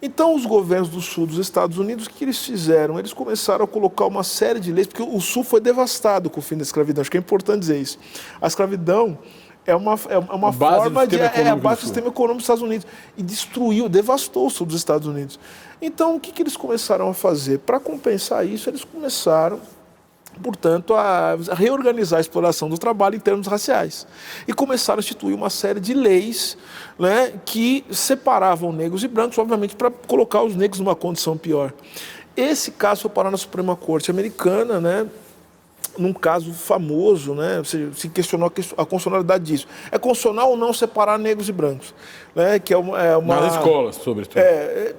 Então, os governos do sul dos Estados Unidos, o que eles fizeram? Eles começaram a colocar uma série de leis, porque o sul foi devastado com o fim da escravidão. Acho que é importante dizer isso. A escravidão é uma, é uma forma de. É a base do sistema econômico dos Estados Unidos. E destruiu, devastou o sul dos Estados Unidos. Então, o que, que eles começaram a fazer? Para compensar isso, eles começaram portanto, a reorganizar a exploração do trabalho em termos raciais. E começaram a instituir uma série de leis né, que separavam negros e brancos, obviamente, para colocar os negros numa condição pior. Esse caso foi parar na Suprema Corte Americana, né, num caso famoso, né, se questionou a constitucionalidade disso. É constitucional ou não separar negros e brancos? Né, que é uma, é uma Nas escolas, sobretudo. É, é,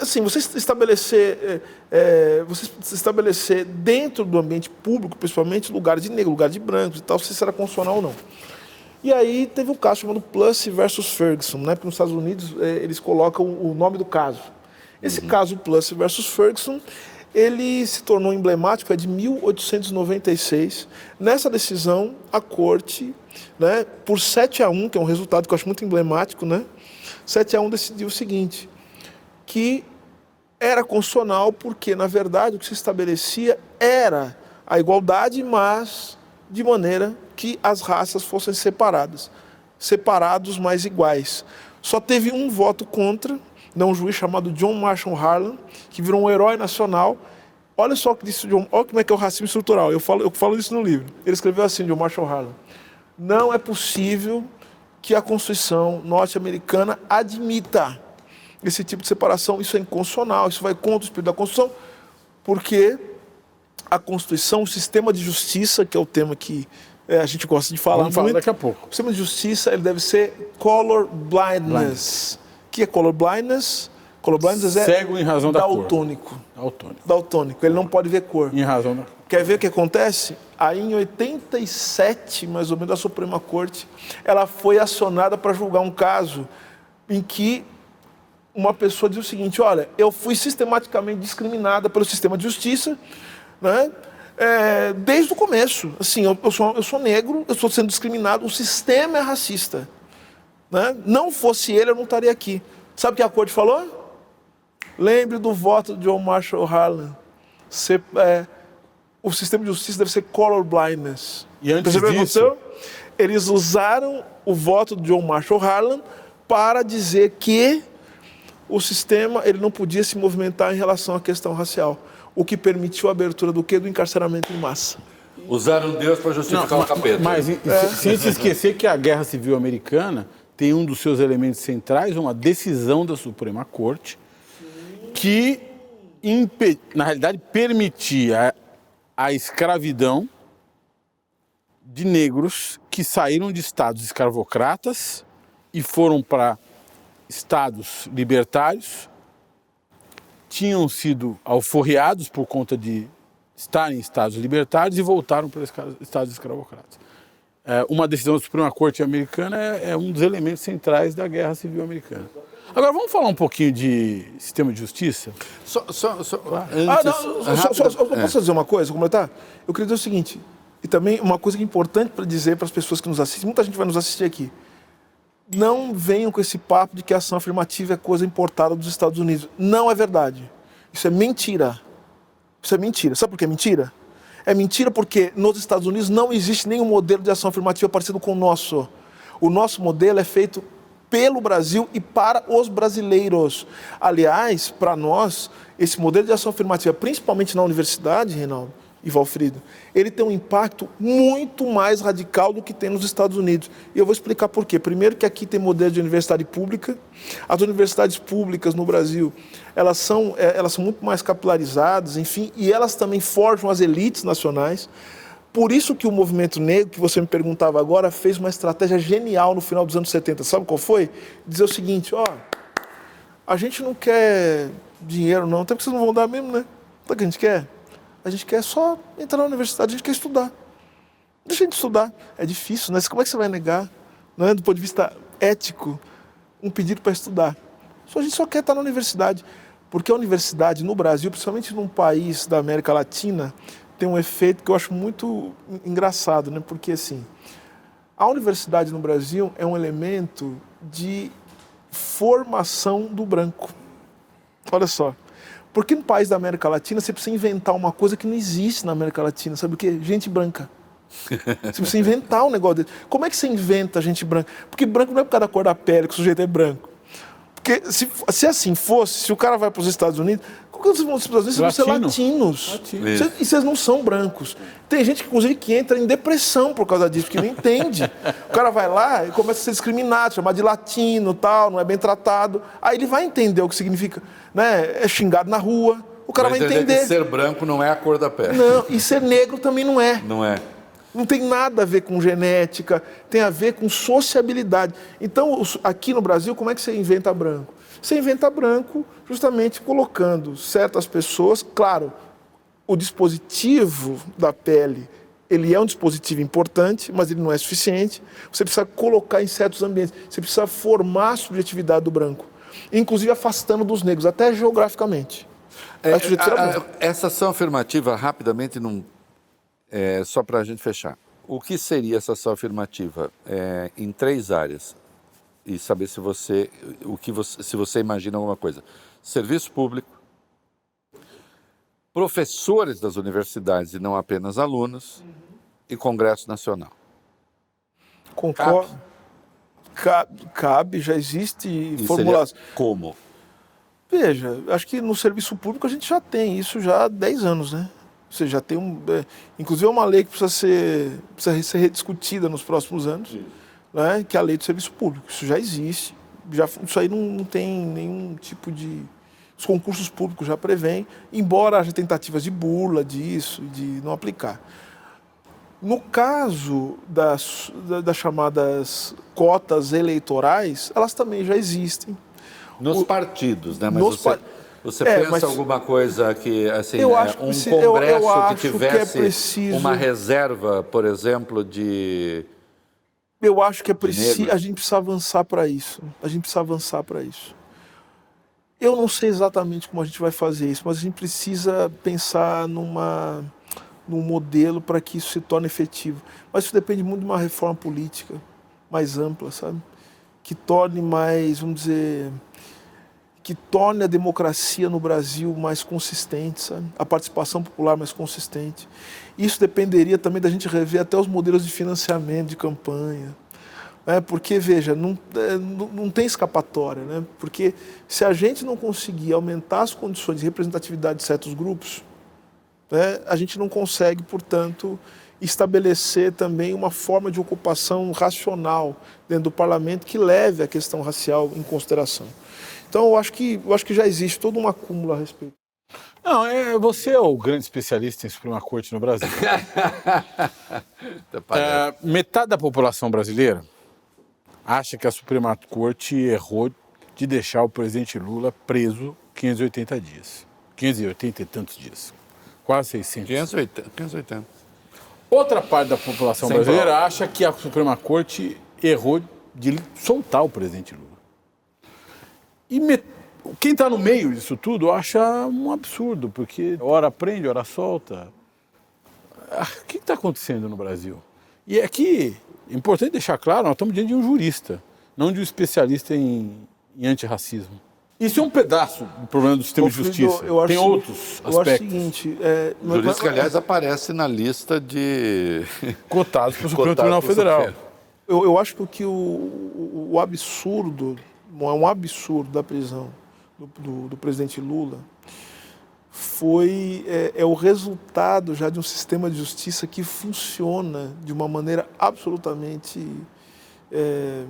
assim, você estabelecer, é, é, você estabelecer dentro do ambiente público, principalmente, lugares de negros, lugares de brancos e tal, se será constitucional ou não. E aí teve um caso chamado Plus versus Ferguson, né, porque nos Estados Unidos é, eles colocam o nome do caso. Esse uhum. caso Plus versus Ferguson ele se tornou emblemático, é de 1896. Nessa decisão, a corte, né, por 7 a 1, que é um resultado que eu acho muito emblemático, né, 7 a 1 decidiu o seguinte, que era constitucional porque, na verdade, o que se estabelecia era a igualdade, mas de maneira que as raças fossem separadas, separados, mas iguais. Só teve um voto contra, de um juiz chamado John Marshall Harlan, que virou um herói nacional. Olha só o que disse John, olha como é que é o racismo estrutural. Eu falo, eu falo isso no livro. Ele escreveu assim, John Marshall Harlan: Não é possível que a Constituição norte-americana admita esse tipo de separação. Isso é inconstitucional, isso vai contra o espírito da Constituição, porque a Constituição, o sistema de justiça, que é o tema que é, a gente gosta de falar Vamos falar daqui a pouco. O sistema de justiça ele deve ser color blindness. Blind que é color blindness? Color blindness é cego em razão da daltônico. cor. Daltônico. Daltônico. Ele não pode ver cor. Em razão da Quer ver o que acontece? Aí em 87, mais ou menos, a Suprema Corte, ela foi acionada para julgar um caso em que uma pessoa diz o seguinte: olha, eu fui sistematicamente discriminada pelo sistema de justiça, né? É, desde o começo. Assim, eu, eu, sou, eu sou negro, eu estou sendo discriminado, o sistema é racista. Né? Não fosse ele, eu não estaria aqui. Sabe o que a corte falou? Lembre do voto de John Marshall Harlan. Você, é, o sistema de justiça deve ser color blindness. E antes Você disso... Eles usaram o voto de John Marshall Harlan para dizer que o sistema ele não podia se movimentar em relação à questão racial, o que permitiu a abertura do que do encarceramento em massa. Usaram Deus para justificar não, o capeta. Mas, mas é. sem se esquecer que a Guerra Civil Americana tem um dos seus elementos centrais, uma decisão da Suprema Corte, que, na realidade, permitia a escravidão de negros que saíram de estados escravocratas e foram para estados libertários, tinham sido alforreados por conta de estarem em estados libertários e voltaram para estados escravocratas é, uma decisão da Suprema Corte americana é, é, um dos elementos centrais da Guerra Civil Americana. Agora, vamos falar um pouquinho de sistema de justiça? Só, só, só, antes, ah, não, só, só, só é. posso dizer uma coisa, completar? Eu queria dizer o seguinte, e também uma coisa que é importante para dizer para as pessoas que nos assistem, muita gente vai nos assistir aqui. Não venham com esse papo de que a ação afirmativa é coisa importada dos Estados Unidos. Não é verdade. Isso é mentira. Isso é mentira. Sabe por que é mentira? É mentira porque nos Estados Unidos não existe nenhum modelo de ação afirmativa parecido com o nosso. O nosso modelo é feito pelo Brasil e para os brasileiros. Aliás, para nós, esse modelo de ação afirmativa, principalmente na universidade, Reinaldo, e Valfrido, ele tem um impacto muito mais radical do que tem nos Estados Unidos. E eu vou explicar por quê. Primeiro que aqui tem modelo de universidade pública. As universidades públicas no Brasil, elas são, é, elas são muito mais capilarizadas, enfim, e elas também forjam as elites nacionais. Por isso que o movimento negro, que você me perguntava agora, fez uma estratégia genial no final dos anos 70. Sabe qual foi? Dizer o seguinte, ó, a gente não quer dinheiro não, até porque vocês não vão dar mesmo, né? Sabe o que a gente quer? A gente quer só entrar na universidade, a gente quer estudar. Deixa a gente estudar. É difícil, né? Como é que você vai negar, né, do ponto de vista ético, um pedido para estudar? A gente só quer estar na universidade. Porque a universidade no Brasil, principalmente num país da América Latina, tem um efeito que eu acho muito engraçado, né? Porque assim, a universidade no Brasil é um elemento de formação do branco. Olha só. Porque no país da América Latina você precisa inventar uma coisa que não existe na América Latina, sabe o quê? Gente branca. Você precisa inventar um negócio desse. Como é que você inventa gente branca? Porque branco não é por causa da cor da pele que o sujeito é branco. Porque se, se assim fosse, se o cara vai para os Estados Unidos, quando vocês vão nos Estados Unidos, vocês vão ser Latino. latinos. Latino. Vocês- e vocês não são brancos. Tem gente, inclusive, que entra em depressão por causa disso, porque não entende. o cara vai lá e começa a ser discriminado, chamado de latino, tal, não é bem tratado. Aí ele vai entender o que significa. Né? É xingado na rua. O cara vai, entender. que ser branco não é a cor da pele. Não, e ser negro também não é. Não é. Não tem nada a ver com genética, tem a ver com sociabilidade. Então, aqui no Brasil, como é que você inventa branco? Você inventa branco justamente colocando certas pessoas, claro, o dispositivo da pele, ele é um dispositivo importante, mas ele não é suficiente. Você precisa colocar em certos ambientes, você precisa formar a subjetividade do branco, inclusive afastando dos negros, até geograficamente. É, A a- essa ação afirmativa, rapidamente, num, é, só para a gente fechar. O que seria essa ação afirmativa É, em três áreas? E saber se você, o que você, se você imagina alguma coisa. Serviço público, professores das universidades e não apenas alunos, e Congresso Nacional. Concordo. Cabe, cabe já existe E formulação. como? Veja, acho que no serviço público a gente já tem isso já há 10 anos, né? Você já tem um. é, inclusive é uma lei que precisa ser, precisa ser rediscutida nos próximos anos, né? que é a lei do serviço público. Isso já existe. Já, isso aí não, não tem nenhum tipo de. Os concursos públicos já prevêem, embora haja tentativas de burla disso, de não aplicar. No caso das, da- das chamadas cotas eleitorais, elas também já existem. Nos O- partidos, né? Mas nos você, você É, pensa mas- alguma coisa que, assim, Eu é, acho que um preci- eu- eu congresso acho que que é tivesse preciso- uma reserva, por exemplo, de... Eu acho que é preciso, a gente precisa avançar para isso. A gente precisa avançar para isso. Eu não sei exatamente como a gente vai fazer isso, mas a gente precisa pensar numa, num modelo para que isso se torne efetivo. Mas isso depende muito de uma reforma política mais ampla, sabe? Que torne mais, vamos dizer, que torne a democracia no Brasil mais consistente, sabe? A participação popular mais consistente. Isso dependeria também da gente rever até os modelos de financiamento de campanha. Né? Porque, veja, não, é, não, não tem escapatória. Né? Porque se a gente não conseguir aumentar as condições de representatividade de certos grupos, né, a gente não consegue, portanto, estabelecer também uma forma de ocupação racional dentro do parlamento que leve a questão racial em consideração. Então, eu acho que, eu acho que já existe todo um acúmulo a respeito. Não, é, você é o grande especialista em Suprema Corte no Brasil. É, metade da população brasileira acha que a Suprema Corte errou de deixar o presidente Lula preso 580 dias. 580 e tantos dias. Quase 600. 580. 580. Outra parte da população Sem brasileira prova. acha que a Suprema Corte errou de soltar o presidente Lula. E me- quem está no meio disso tudo acha um absurdo, porque hora prende, hora solta. Ah, O que está acontecendo no Brasil? E aqui, é importante deixar claro, nós estamos diante de um jurista, não de um especialista em, em antirracismo. Isso é um pedaço do problema do sistema de justiça. eu acho Tem o- outros Eu acho o aspectos seguinte... É, O jurista que, aliás, aparece na lista de... cotados para o Supremo Tribunal Federal. Eu, eu acho que o, o, o absurdo, um absurdo da prisão do, do, do presidente Lula, foi é, é o resultado já de um sistema de justiça que funciona de uma maneira absolutamente é,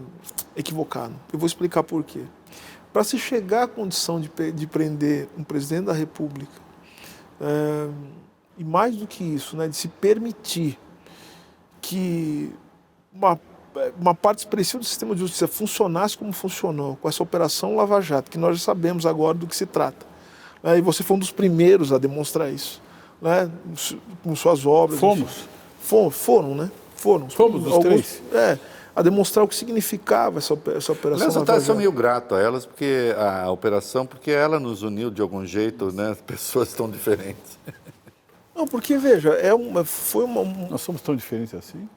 equivocada. Eu vou explicar por quê. Para se chegar à condição de, de prender um presidente da República, é, e mais do que isso, né, de se permitir que uma, uma parte expressiva do sistema de justiça funcionasse como funcionou, com essa operação Lava Jato, que nós já sabemos agora do que se trata. Né, E você foi um dos primeiros a demonstrar isso, né, com suas obras. Fomos. Fomos, foram, né? Foram. Fomos os três. É, a demonstrar o que significava essa, essa operação Aliás, eu sou meio grato a elas, porque a operação, porque ela nos uniu de algum jeito, né? Pessoas tão diferentes. Não, porque, veja, é uma, foi uma, um- Nós somos tão diferentes assim?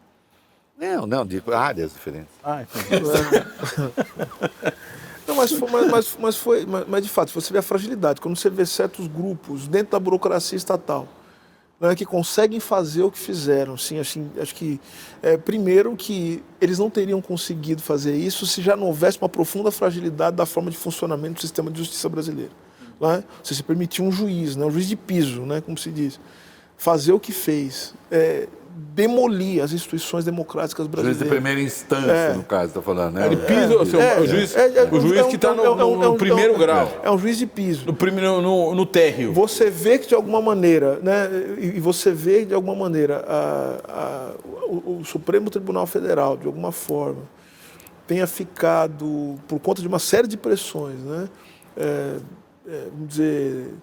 Não, não, de áreas diferentes. Ah, entendi. Não, mas foi, mas, mas, mas foi, mas, mas, de fato, você vê a fragilidade, quando você vê certos grupos dentro da burocracia estatal né, que conseguem fazer o que fizeram, assim, assim, acho que é, primeiro que eles não teriam conseguido fazer isso se já não houvesse uma profunda fragilidade da forma de funcionamento do sistema de justiça brasileiro. Né? Você se permitiu um juiz, né? um juiz de piso, né? como se diz, fazer o que fez. É, demolir as instituições democráticas brasileiras. Juiz de primeira instância, é. no caso, está falando, né? Ele piso, é, seu, é, o juiz, é, o juiz que está no, no, no, primeiro grau. É um juiz de piso. No, primeiro, no, no térreo. Você vê que, de alguma maneira, né, e você vê, de alguma maneira, a, a, o, o Supremo Tribunal Federal, de alguma forma, tenha ficado, por conta de uma série de pressões, né, é, é, vamos dizer,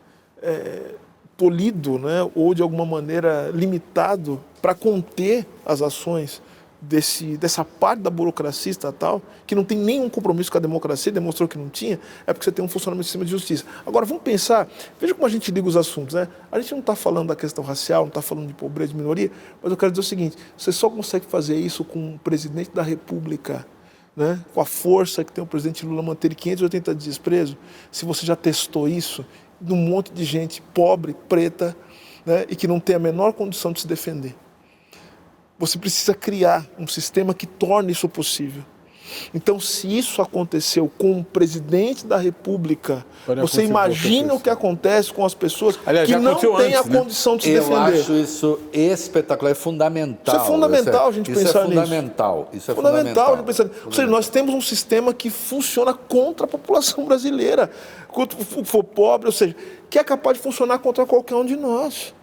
é, tolhido, né, ou de alguma maneira limitado para conter as ações desse, dessa parte da burocracia estatal, que não tem nenhum compromisso com a democracia, demonstrou que não tinha, é porque você tem um funcionamento do sistema de justiça. Agora, vamos pensar, veja como a gente liga os assuntos. Né? A gente não está falando da questão racial, não está falando de pobreza, de minoria, mas eu quero dizer o seguinte, você só consegue fazer isso com o presidente da República, né, com a força que tem o presidente Lula manter 580 dias preso, se você já testou isso num monte de gente pobre, preta, né, e que não tem a menor condição de se defender. Você precisa criar um sistema que torne isso possível. Então, se isso aconteceu com o presidente da República, Pode você imagina o que acontece com as pessoas Aliás, que não têm a né? condição de se Eu defender. Eu acho isso espetacular, é fundamental. Isso é fundamental a gente isso é pensar é fundamental, nisso. Isso é fundamental. fundamental. A gente pensar nisso. Ou seja, nós temos um sistema que funciona contra a população brasileira, contra o for pobre, ou seja, que é capaz de funcionar contra qualquer um de nós,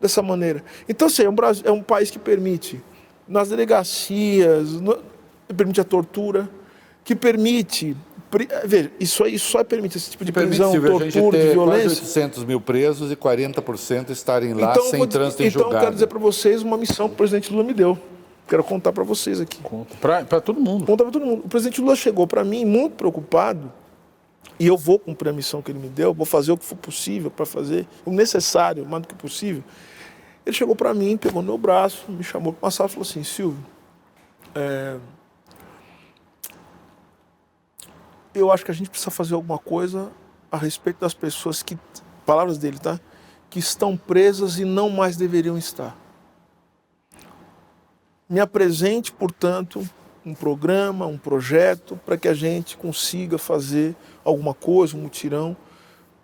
dessa maneira. Então, assim, é um, Brasil, é um país que permite, nas delegacias, no, permite a tortura, que permite. Veja, isso aí só permite esse tipo de prisão, tortura, de violência. Quase 800 mil presos e 40% estarem lá então, sem trânsito em então, julgado. Então, quero dizer para vocês uma missão que o presidente Lula me deu. Quero contar para vocês aqui. Conta. Para todo mundo. Conta para todo mundo. O presidente Lula chegou para mim muito preocupado e eu vou cumprir a missão que ele me deu, vou fazer o que for possível para fazer, o necessário, mais do que possível. Ele chegou para mim, pegou no meu braço, me chamou para uma sala e falou assim: Silvio, é, eu acho que a gente precisa fazer alguma coisa a respeito das pessoas que, palavras dele, tá? Que estão presas e não mais deveriam estar. Me apresente, portanto, um programa, um projeto para que a gente consiga fazer alguma coisa, um mutirão,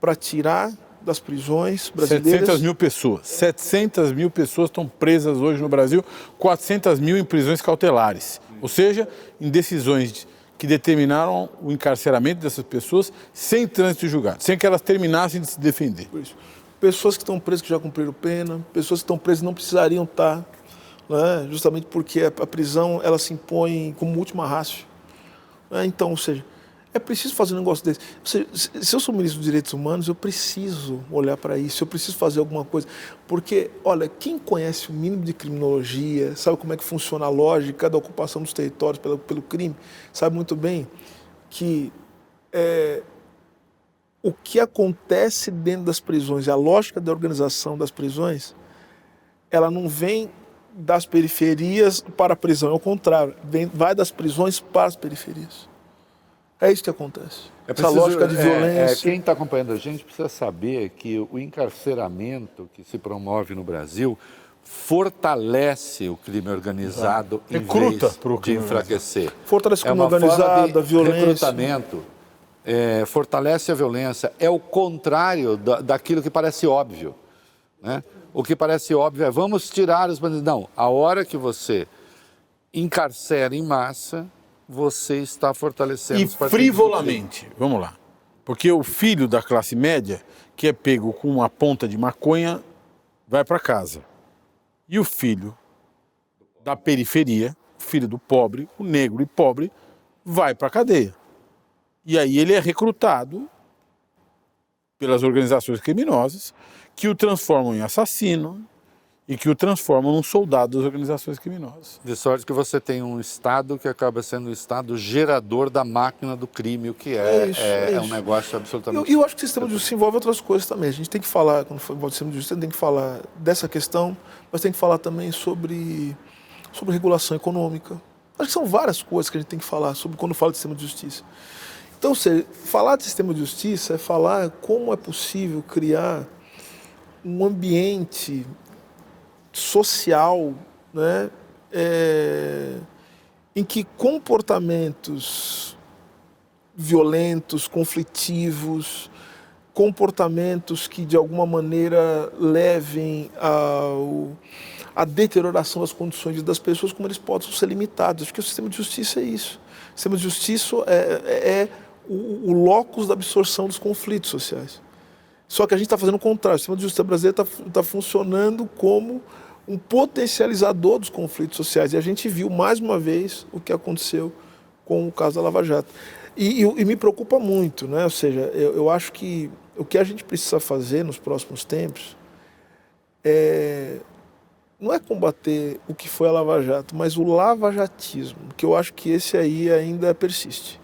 para tirar das prisões brasileiras. 700 mil pessoas. 700 mil pessoas estão presas hoje no Brasil, 400 mil em prisões cautelares. Ou seja, em decisões que determinaram o encarceramento dessas pessoas sem trânsito julgado, sem que elas terminassem de se defender. Pessoas que estão presas que já cumpriram pena, pessoas que estão presas não precisariam estar, né? justamente porque a prisão ela se impõe como última rácio. Né? Então, ou seja, é preciso fazer um negócio desse. Se eu sou ministro dos Direitos Humanos, eu preciso olhar para isso, eu preciso fazer alguma coisa. Porque, olha, quem conhece o mínimo de criminologia, sabe como é que funciona a lógica da ocupação dos territórios pelo, pelo crime, sabe muito bem que é, o que acontece dentro das prisões, a lógica da organização das prisões, ela não vem das periferias para a prisão, é o contrário, vem, vai das prisões para as periferias. É isso que acontece. É preciso, Essa lógica de violência. É, é, quem está acompanhando a gente precisa saber que o encarceramento que se promove no Brasil fortalece o crime organizado em Recruta vez de enfraquecer. Fortalece o crime é organizado, a violência. Recrutamento. É, fortalece a violência. É o contrário da, daquilo que parece óbvio. Né? O que parece óbvio é vamos tirar os bandidos. Não, a hora que você encarcera em massa, você está fortalecendo e frivolamente. Vamos lá. Porque o filho da classe média, que é pego com uma ponta de maconha, vai para casa. E o filho da periferia, o filho do pobre, o negro e pobre, vai para a cadeia. E aí ele é recrutado pelas organizações criminosas que o transformam em assassino, e que o transformam num soldado das organizações criminosas. De sorte que você tem um Estado que acaba sendo o Estado gerador da máquina do crime, o que é, é, isso, é, é, é um negócio absolutamente... E eu, eu, acho que o sistema de justiça envolve outras coisas também. A gente tem que falar, quando for o sistema de justiça, tem que falar dessa questão, mas tem que falar também sobre, sobre regulação econômica. Acho que são várias coisas que a gente tem que falar sobre quando fala de sistema de justiça. Então, se, falar de sistema de justiça é falar como é possível criar um ambiente social, né, é, em que comportamentos violentos, conflitivos, comportamentos que de alguma maneira levem ao, à deterioração das condições das pessoas, como eles possam ser limitados. Acho que o sistema de justiça é isso. O sistema de justiça é, é, é o, o locus da absorção dos conflitos sociais. Só que a gente está fazendo o contrário. O sistema de justiça brasileiro está tá funcionando como um potencializador dos conflitos sociais. E a gente viu mais uma vez o que aconteceu com o caso da Lava Jato. E, e, e me preocupa muito, né? ou seja, eu, eu, acho que o que a gente precisa fazer nos próximos tempos é, não é combater o que foi a Lava Jato, mas o lavajatismo, que eu acho que esse aí ainda persiste.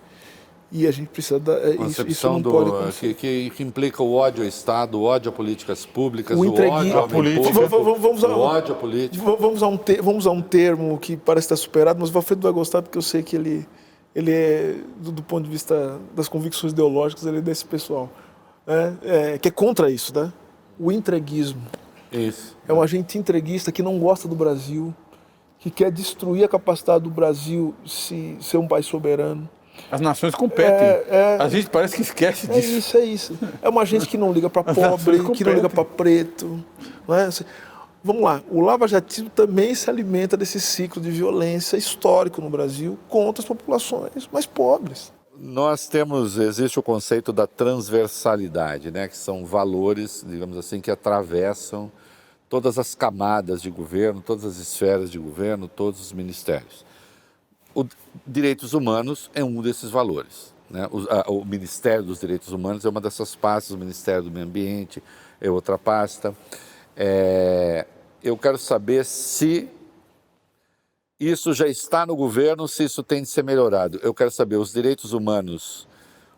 E a gente precisa da é, isso, isso não do, pode que, que, que, implica o ódio ao Estado, o ódio a políticas públicas, o, o ódio à política, vamos, vamos, o ódio à política. Vamos a, um vamos a um termo que parece estar superado, mas o Valfredo vai gostar porque eu sei que ele, ele é, do, do ponto de vista das convicções ideológicas, ele é desse pessoal. É, é, que é contra isso, né? O entreguismo. Isso. É um agente entreguista que não gosta do Brasil, que quer destruir a capacidade do Brasil se ser um país soberano as nações competem. É, é, a gente parece que esquece é disso. É isso, é isso. É uma gente que não liga para pobre, que não liga para preto. Não é? Vamos lá, o lavajatismo também se alimenta desse ciclo de violência histórico no Brasil contra as populações mais pobres. Nós temos, existe o conceito da transversalidade, né, que são valores, digamos assim, que atravessam todas as camadas de governo, todas as esferas de governo, todos os ministérios o direitos humanos é um desses valores. Né? O, a, o, Ministério dos Direitos Humanos é uma dessas pastas, o Ministério do Meio Ambiente é outra pasta. É, eu quero saber se isso já está no governo, se isso tem de ser melhorado. Eu quero saber, os direitos humanos,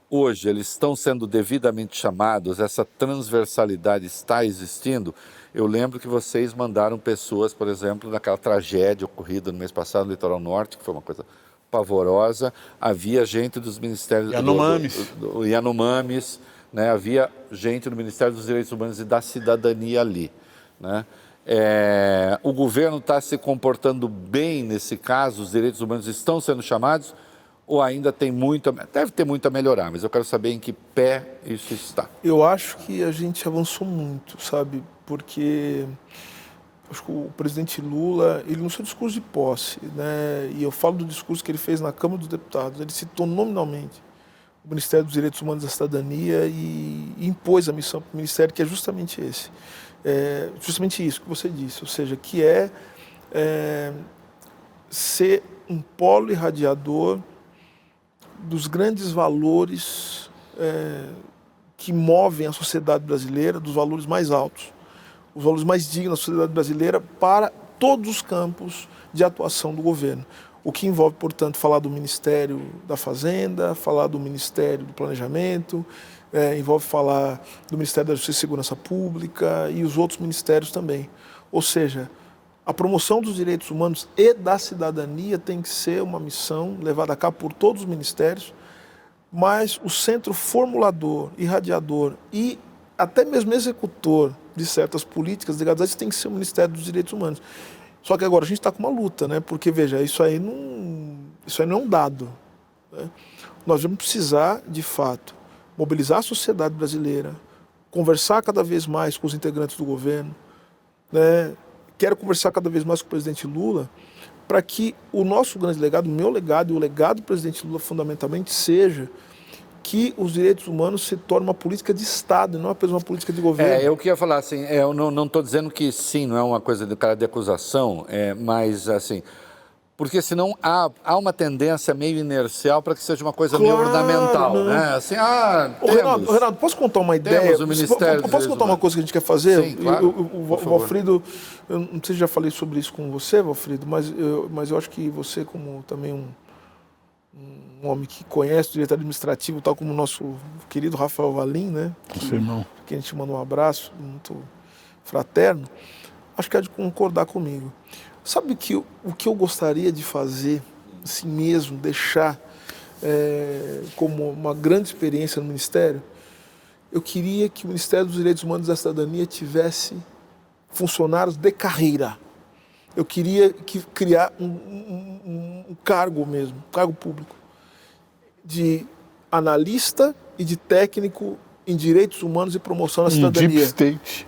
hoje, eles estão sendo devidamente chamados, essa transversalidade está existindo? Eu lembro que vocês mandaram pessoas, por exemplo, naquela tragédia ocorrida no mês passado no Litoral Norte, que foi uma coisa pavorosa. Havia gente dos ministérios... Yanomamis. Do, do, do Yanomamis, né? havia gente do Ministério dos Direitos Humanos e da Cidadania ali. Né? É, o governo está se comportando bem nesse caso? Os direitos humanos estão sendo chamados? ou ainda tem muito, deve ter muito a melhorar, mas eu quero saber em que pé isso está. Eu acho que a gente avançou muito, sabe? Porque acho que o presidente Lula, ele no seu discurso de posse, né, e eu falo do discurso que ele fez na Câmara dos Deputados, ele citou nominalmente o Ministério dos Direitos Humanos e da Cidadania e, impôs a missão para o Ministério, que é justamente esse. É, justamente isso que você disse, ou seja, que é, é ser um polo irradiador dos grandes valores é, que movem a sociedade brasileira, dos valores mais altos, os valores mais dignos da sociedade brasileira para todos os campos de atuação do governo. O que envolve, portanto, falar do Ministério da Fazenda, falar do Ministério do Planejamento, é, envolve falar do Ministério da Justiça e Segurança Pública e os outros ministérios também. Ou seja, a promoção dos direitos humanos e da cidadania tem que ser uma missão levada a cabo por todos os ministérios, mas o centro formulador, irradiador e até mesmo executor de certas políticas ligadas a isso tem que ser o Ministério dos Direitos Humanos. Só que agora a gente está com uma luta, né? Porque, veja, isso aí não, isso aí não é um dado. Né? Nós vamos precisar, de fato, mobilizar a sociedade brasileira, conversar cada vez mais com os integrantes do governo, né? quero conversar cada vez mais com o presidente Lula para que o nosso grande legado, o meu legado e o legado do presidente Lula fundamentalmente seja que os direitos humanos se tornem uma política de Estado, não apenas uma política de governo. É, eu queria falar assim, é, eu não estou dizendo que sim, não é uma coisa de cara de acusação, é, mas assim, porque senão há, há uma tendência meio inercial para que seja uma coisa claro, meio ornamental, não. né? Assim, ah, temos, Renato, Renato, posso contar uma ideia? o Ministério posso contar uma coisa que a gente quer fazer? Sim, claro, o, o, o Valfrido, eu não sei se já falei sobre isso com você, Valfrido, mas eu, mas eu acho que você, como também um, um homem que conhece o direito administrativo, tal como o nosso querido Rafael Valim, né? Que, irmão. que a gente manda um abraço muito fraterno, acho que há de concordar comigo. Sabe que o que eu gostaria de fazer, assim mesmo, deixar é, como uma grande experiência no Ministério? Eu queria que o Ministério dos Direitos Humanos e da Cidadania tivesse funcionários de carreira. Eu queria que, criar um, um, um cargo mesmo, um cargo público, de analista e de técnico em direitos humanos e promoção da Um deep cidadania. state.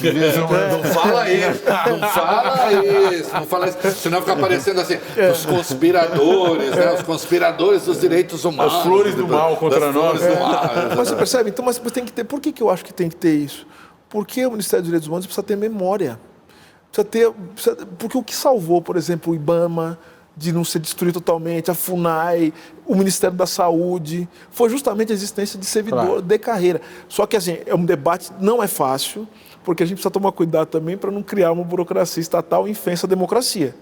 Não fala isso, não fala isso, não fala isso. Senão fica aparecendo assim, os conspiradores, né? Os conspiradores dos direitos humanos. As flores do mal contra nós. mal. Mas você percebe? Então, mas tem que ter. Por que, que eu acho que tem que ter isso? Porque o Ministério dos Direitos Humanos precisa ter memória. Precisa ter. precisa- porque o que salvou, por exemplo, o IBAMA de não ser destruído totalmente, a FUNAI, o Ministério da Saúde, foi justamente a existência de servidor Claro. de carreira. Só que assim, é um debate, não é fácil, porque a gente precisa tomar cuidado também para não criar uma burocracia estatal e infensa a democracia.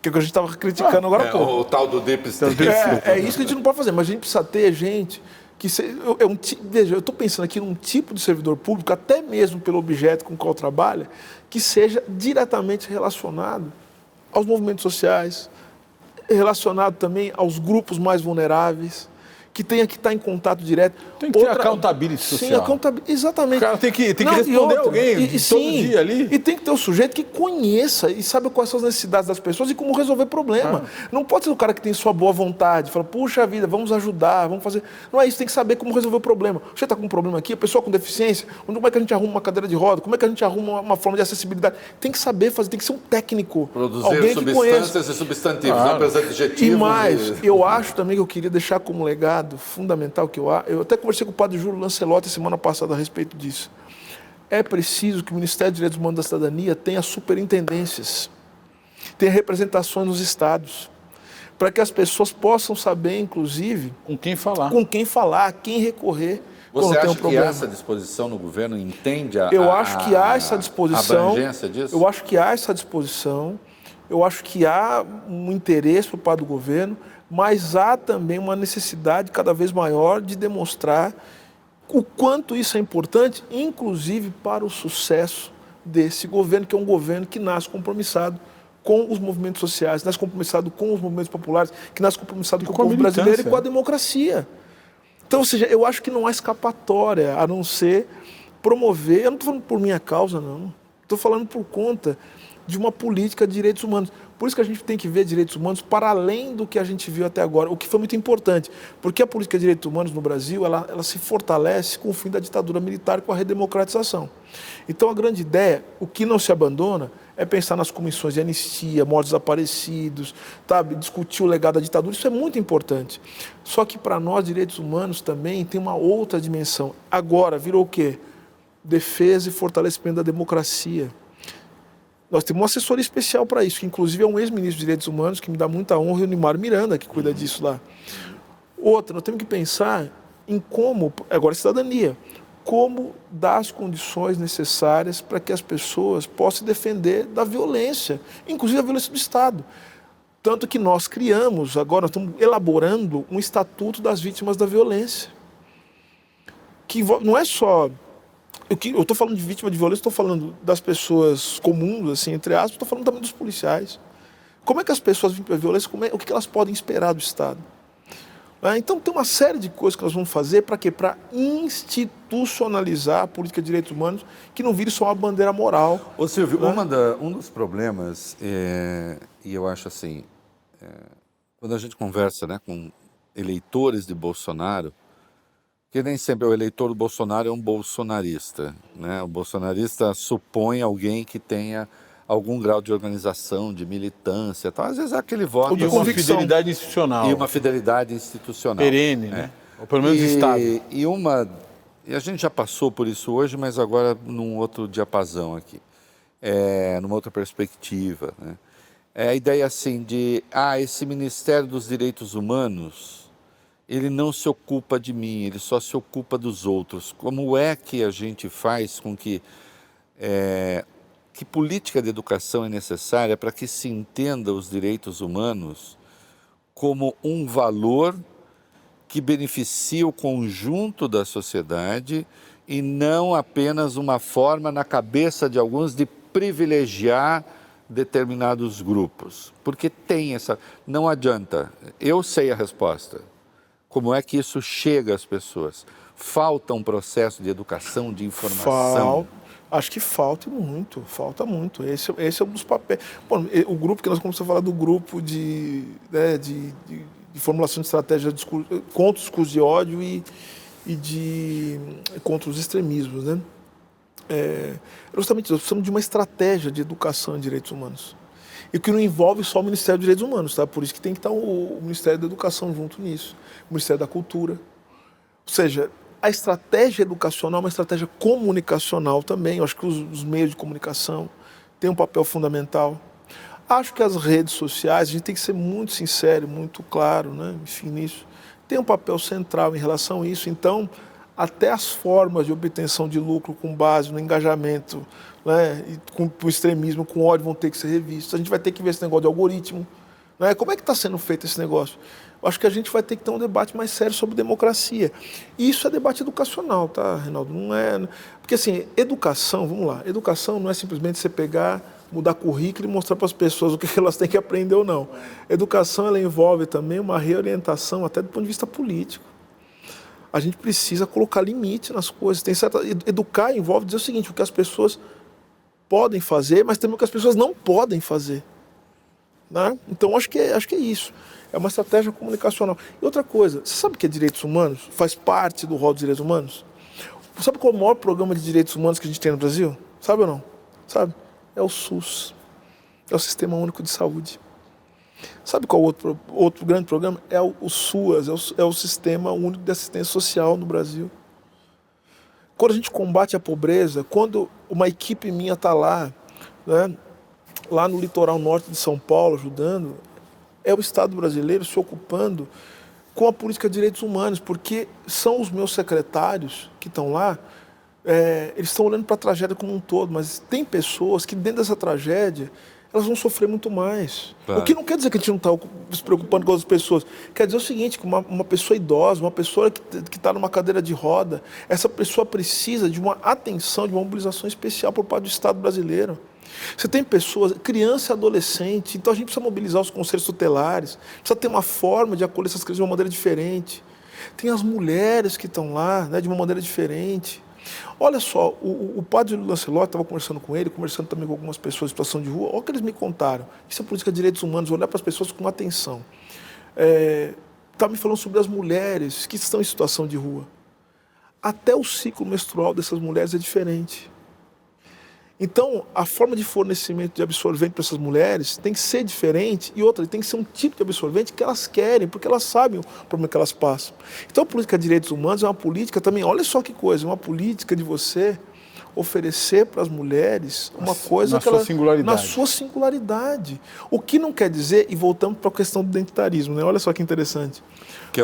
Que é o que a gente estava criticando agora há É, pouco. o tal do deep state. É, é isso que a gente não pode fazer, mas a gente precisa ter gente que se, eu- é um, veja, eu estou pensando aqui num tipo de servidor público, até mesmo pelo objeto com o qual trabalha, que seja diretamente relacionado aos movimentos sociais, relacionado também aos grupos mais vulneráveis, que tenha que estar em contato direto. Tem que ter accountability Sim, social. accountability, exatamente. O cara tem que- tem que e responder alguém todo sim, dia ali. E tem que ter o sujeito que conheça e saiba quais são as necessidades das pessoas e como resolver problema. Ah. Não pode ser o cara que tem sua boa vontade, fala, puxa vida, vamos ajudar, vamos fazer. Não é isso, tem que saber como resolver o problema. Você está com um problema aqui, a pessoa com deficiência, como é que a gente arruma uma cadeira de roda, como é que a gente arruma uma, forma de acessibilidade. Tem que saber fazer, tem que ser um técnico. Produzir alguém que conheça. substâncias e substantivos, não apenas adjetivos. E mais, e- eu acho também que eu queria deixar como legado fundamental que eu acho. Eu até conversei com o padre Júlio Lancelotti semana passada a respeito disso. É preciso que o Ministério dos Direitos Humanos da Cidadania tenha superintendências, tenha representações nos estados, para que as pessoas possam saber, inclusive, Com quem falar. com quem falar, a quem recorrer Você quando tem acha um que problema. há essa disposição no governo entende a Eu a- acho que há essa disposição. A abrangência disso? Eu acho que há essa disposição. Eu acho que há um interesse por parte do governo, mas há também uma necessidade cada vez maior de demonstrar o quanto isso é importante, inclusive para o sucesso desse governo, que é um governo que nasce compromissado com os movimentos sociais, nasce compromissado com os movimentos populares, que nasce compromissado com, com o povo brasileiro e com a democracia. Então, ou seja, eu acho que não há escapatória a não ser promover. Eu não estou falando por minha causa, não. Estou falando por conta de uma política de direitos humanos. Por isso que a gente tem que ver direitos humanos para além do que a gente viu até agora, o que foi muito importante. Porque a política de direitos humanos no Brasil ela, ela se fortalece com o fim da ditadura militar e com a redemocratização. Então, a grande ideia, o que não se abandona, é pensar nas comissões de anistia, mortos desaparecidos, sabe? discutir o legado da ditadura, isso é muito importante. Só que para nós, direitos humanos também tem uma outra dimensão. Agora, virou o quê? Defesa e fortalecimento da democracia. Nós temos uma assessoria especial para isso, que inclusive é um ex-ministro de Direitos Humanos, que me dá muita honra, e o Nimar Miranda, que cuida disso lá. Outra, nós temos que pensar em como, agora cidadania, como dar as condições necessárias para que as pessoas possam se defender da violência, inclusive da violência do Estado. Tanto que nós criamos, agora nós estamos elaborando um estatuto das vítimas da violência. Que não é só. Eu que- eu estou falando de vítima de violência, estou falando das pessoas comuns, assim, entre aspas, estou falando também dos policiais. Como é que as pessoas vítimas de violência, como é- o que elas podem esperar do Estado? Ah, Então tem uma série de coisas que nós vamos fazer para quê? Para institucionalizar a política de direitos humanos, que não vire só uma bandeira moral. Ô Silvio, Né? da- um dos problemas, é, e eu acho assim, é, quando a gente conversa né, com eleitores de Bolsonaro, que nem sempre o eleitor do Bolsonaro é um bolsonarista. Né? O bolsonarista supõe alguém que tenha algum grau de organização, de militância. Tal. Às vezes é aquele voto de uma convicção. fidelidade institucional. e uma fidelidade institucional. perene, né? Ou pelo menos e, Estado. E uma. E a gente já passou por isso hoje, mas agora num outro diapasão aqui. É, numa outra perspectiva. Né? É a ideia assim de ah, esse Ministério dos Direitos Humanos ele não se ocupa de mim, ele só se ocupa dos outros. Como é que a gente faz com que é, que política de educação é necessária para que se entenda os direitos humanos como um valor que beneficia o conjunto da sociedade e não apenas uma forma na cabeça de alguns de privilegiar determinados grupos. Porque tem essa. Não adianta. Eu sei a resposta. Como é que isso chega às pessoas? Falta um processo de educação, de informação. Falta, acho que falta muito, falta muito. Esse, esse é um dos papéis. Bom, o grupo que nós começamos a falar do grupo de, né, de, de, de formulação de estratégia de discurso, contra o discurso de ódio e, e de contra os extremismos, né? É, justamente nós precisamos de uma estratégia de educação em direitos humanos e que não envolve só o Ministério dos Direitos Humanos, tá? Por isso que tem que estar o, o Ministério da Educação junto nisso, o Ministério da Cultura. Ou seja, a estratégia educacional é uma estratégia comunicacional também. Eu acho que os, os meios de comunicação têm um papel fundamental. Acho que as redes sociais, a gente tem que ser muito sincero, muito claro, né? enfim, nisso, tem um papel central em relação a isso. Então, até as formas de obtenção de lucro com base no engajamento, né, e com o extremismo, com ódio, vão ter que ser revistos. A gente vai ter que ver esse negócio de algoritmo. Né? Como é que está sendo feito esse negócio? Eu acho que a gente vai ter que ter um debate mais sério sobre democracia. E isso é debate educacional, tá, Reinaldo? Não é. Porque, assim, educação, vamos lá, educação não é simplesmente você pegar, mudar currículo e mostrar para as pessoas o que elas têm que aprender ou não. Educação, ela envolve também uma reorientação, até do ponto de vista político a gente precisa colocar limite nas coisas. Tem certa educar envolve dizer o seguinte, o que as pessoas podem fazer, mas também o que as pessoas não podem fazer. Né? Então acho que é, acho que é isso. É uma estratégia comunicacional. E outra coisa, você sabe que é direitos humanos? Faz parte do rol dos direitos humanos? Sabe qual é o maior programa de direitos humanos que a gente tem no Brasil? Sabe ou não? Sabe? É o SUS. É o Sistema Único de Saúde. Sabe qual outro, outro grande programa? É o, o SUAS, é o, é o Sistema Único de Assistência Social no Brasil. Quando a gente combate a pobreza, quando uma equipe minha está lá, né, lá no litoral norte de São Paulo, ajudando, é o Estado brasileiro se ocupando com a política de direitos humanos, porque são os meus secretários que estão lá, é, eles estão olhando para a tragédia como um todo, mas tem pessoas que dentro dessa tragédia elas vão sofrer muito mais. Claro. O que não quer dizer que a gente não está se preocupando com as pessoas. Quer dizer o seguinte, que uma, uma pessoa idosa, uma pessoa que está numa cadeira de roda, essa pessoa precisa de uma atenção, de uma mobilização especial por parte do Estado brasileiro. Você tem pessoas, criança e adolescente, então a gente precisa mobilizar os conselhos tutelares, precisa ter uma forma de acolher essas crianças de uma maneira diferente. Tem as mulheres que estão lá né, de uma maneira diferente. Olha só, o, o padre Lancelot estava conversando com ele, conversando também com algumas pessoas em situação de rua. Olha o que eles me contaram. Isso é política de direitos humanos, olhar para as pessoas com atenção. É, estava me falando sobre as mulheres que estão em situação de rua. Até o ciclo menstrual dessas mulheres é diferente. Então, a forma de fornecimento de absorvente para essas mulheres tem que ser diferente e outra, tem que ser um tipo de absorvente que elas querem, porque elas sabem o problema que elas passam. Então, a política de direitos humanos é uma política também, olha só que coisa, uma política de você oferecer para as mulheres uma coisa na que sua ela, singularidade. na sua singularidade. O que não quer dizer, e voltamos para a questão do identitarismo, né? olha só que interessante.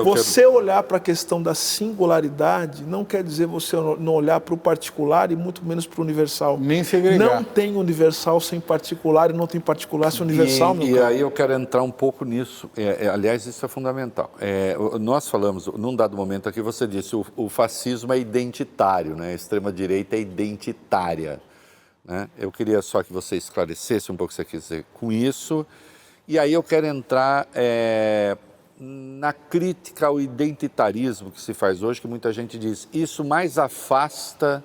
Que você quero... olhar para a questão da singularidade não quer dizer você não olhar para o particular e muito menos para o universal. Nem segregar. Não tem universal sem particular e não tem particular sem universal. E, e aí eu quero entrar um pouco nisso. É, é, aliás, isso é fundamental. É, nós falamos, num dado momento aqui, você disse o, o fascismo é identitário, né? a extrema-direita é identitária. Né? Eu queria só que você esclarecesse um pouco o que você quer dizer com isso. E aí eu quero entrar é, na crítica ao identitarismo que se faz hoje, que muita gente diz, isso mais afasta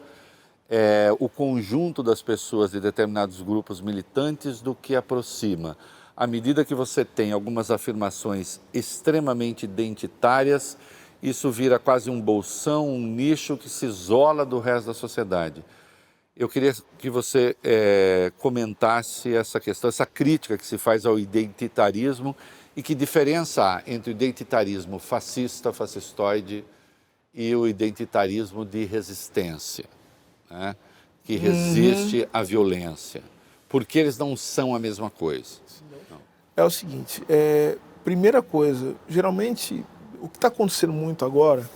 é, o conjunto das pessoas de determinados grupos militantes do que aproxima. À medida que você tem algumas afirmações extremamente identitárias, isso vira quase um bolsão, um nicho que se isola do resto da sociedade. Eu queria que você é, comentasse essa questão, essa crítica que se faz ao identitarismo e que diferença há entre o identitarismo fascista, fascistoide e o identitarismo de resistência, né? que uhum. resiste uhum. à violência? Porque eles não são a mesma coisa. Não. É o seguinte, é, primeira coisa, geralmente o que está acontecendo muito agora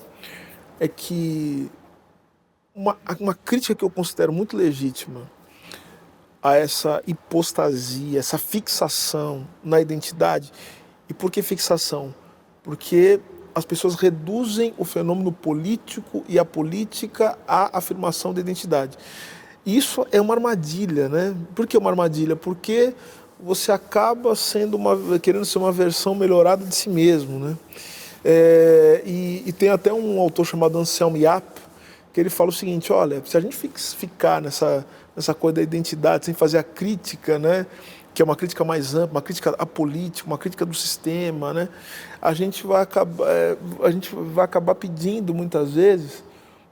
é que uma, uma crítica que eu considero muito legítima a essa hipostasia, essa fixação na identidade, e por que fixação? Porque as pessoas reduzem o fenômeno político e a política à afirmação da identidade. Isso é uma armadilha, né? Por que uma armadilha? Porque você acaba sendo uma, querendo ser uma versão melhorada de si mesmo, né? É, e, e, tem até um autor chamado Anselmo Yap, que ele fala o seguinte, olha, se a gente ficar nessa, nessa coisa da identidade, sem fazer a crítica, né? Que é uma crítica mais ampla, uma crítica à política, uma crítica do sistema, né? a, gente vai acabar, é, a gente vai acabar pedindo muitas vezes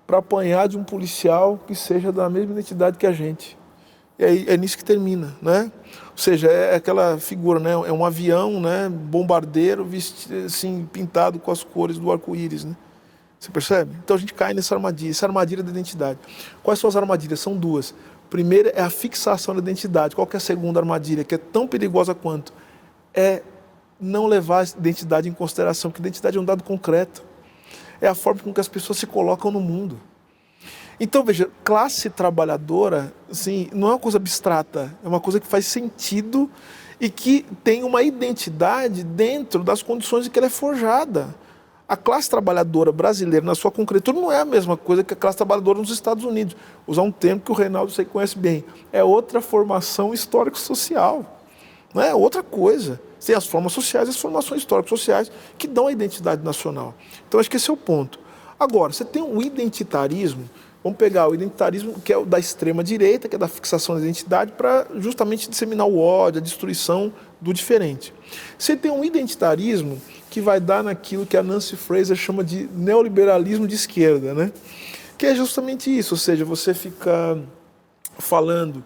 para apanhar de um policial que seja da mesma identidade que a gente. E aí é nisso que termina, né? Ou seja, é aquela figura, né? É um avião, né? Bombardeiro, vestido, assim, pintado com as cores do arco-íris, né? Você percebe? Então a gente cai nessa armadilha, essa armadilha da identidade. Quais são as armadilhas? São duas. Primeira é a fixação da identidade. Qual é a segunda armadilha, que é tão perigosa quanto? É não levar a identidade em consideração, porque identidade é um dado concreto. É a forma com que as pessoas se colocam no mundo. Então, veja, classe trabalhadora, assim, não é uma coisa abstrata, é uma coisa que faz sentido e que tem uma identidade dentro das condições em que ela é forjada. A classe trabalhadora brasileira, na sua concretude, não é a mesma coisa que a classe trabalhadora nos Estados Unidos. Usar um termo que o Reinaldo você conhece bem. É outra formação histórico-social. Não é outra coisa. Tem as formas sociais as formações histórico-sociais que dão a identidade nacional. Então, acho que esse é o ponto. Agora, você tem um identitarismo. Vamos pegar o identitarismo que é o da extrema direita, que é da fixação da identidade, para justamente disseminar o ódio, a destruição do diferente. Você tem um identitarismo que vai dar naquilo que a Nancy Fraser chama de neoliberalismo de esquerda, né? Que é justamente isso, ou seja, você fica falando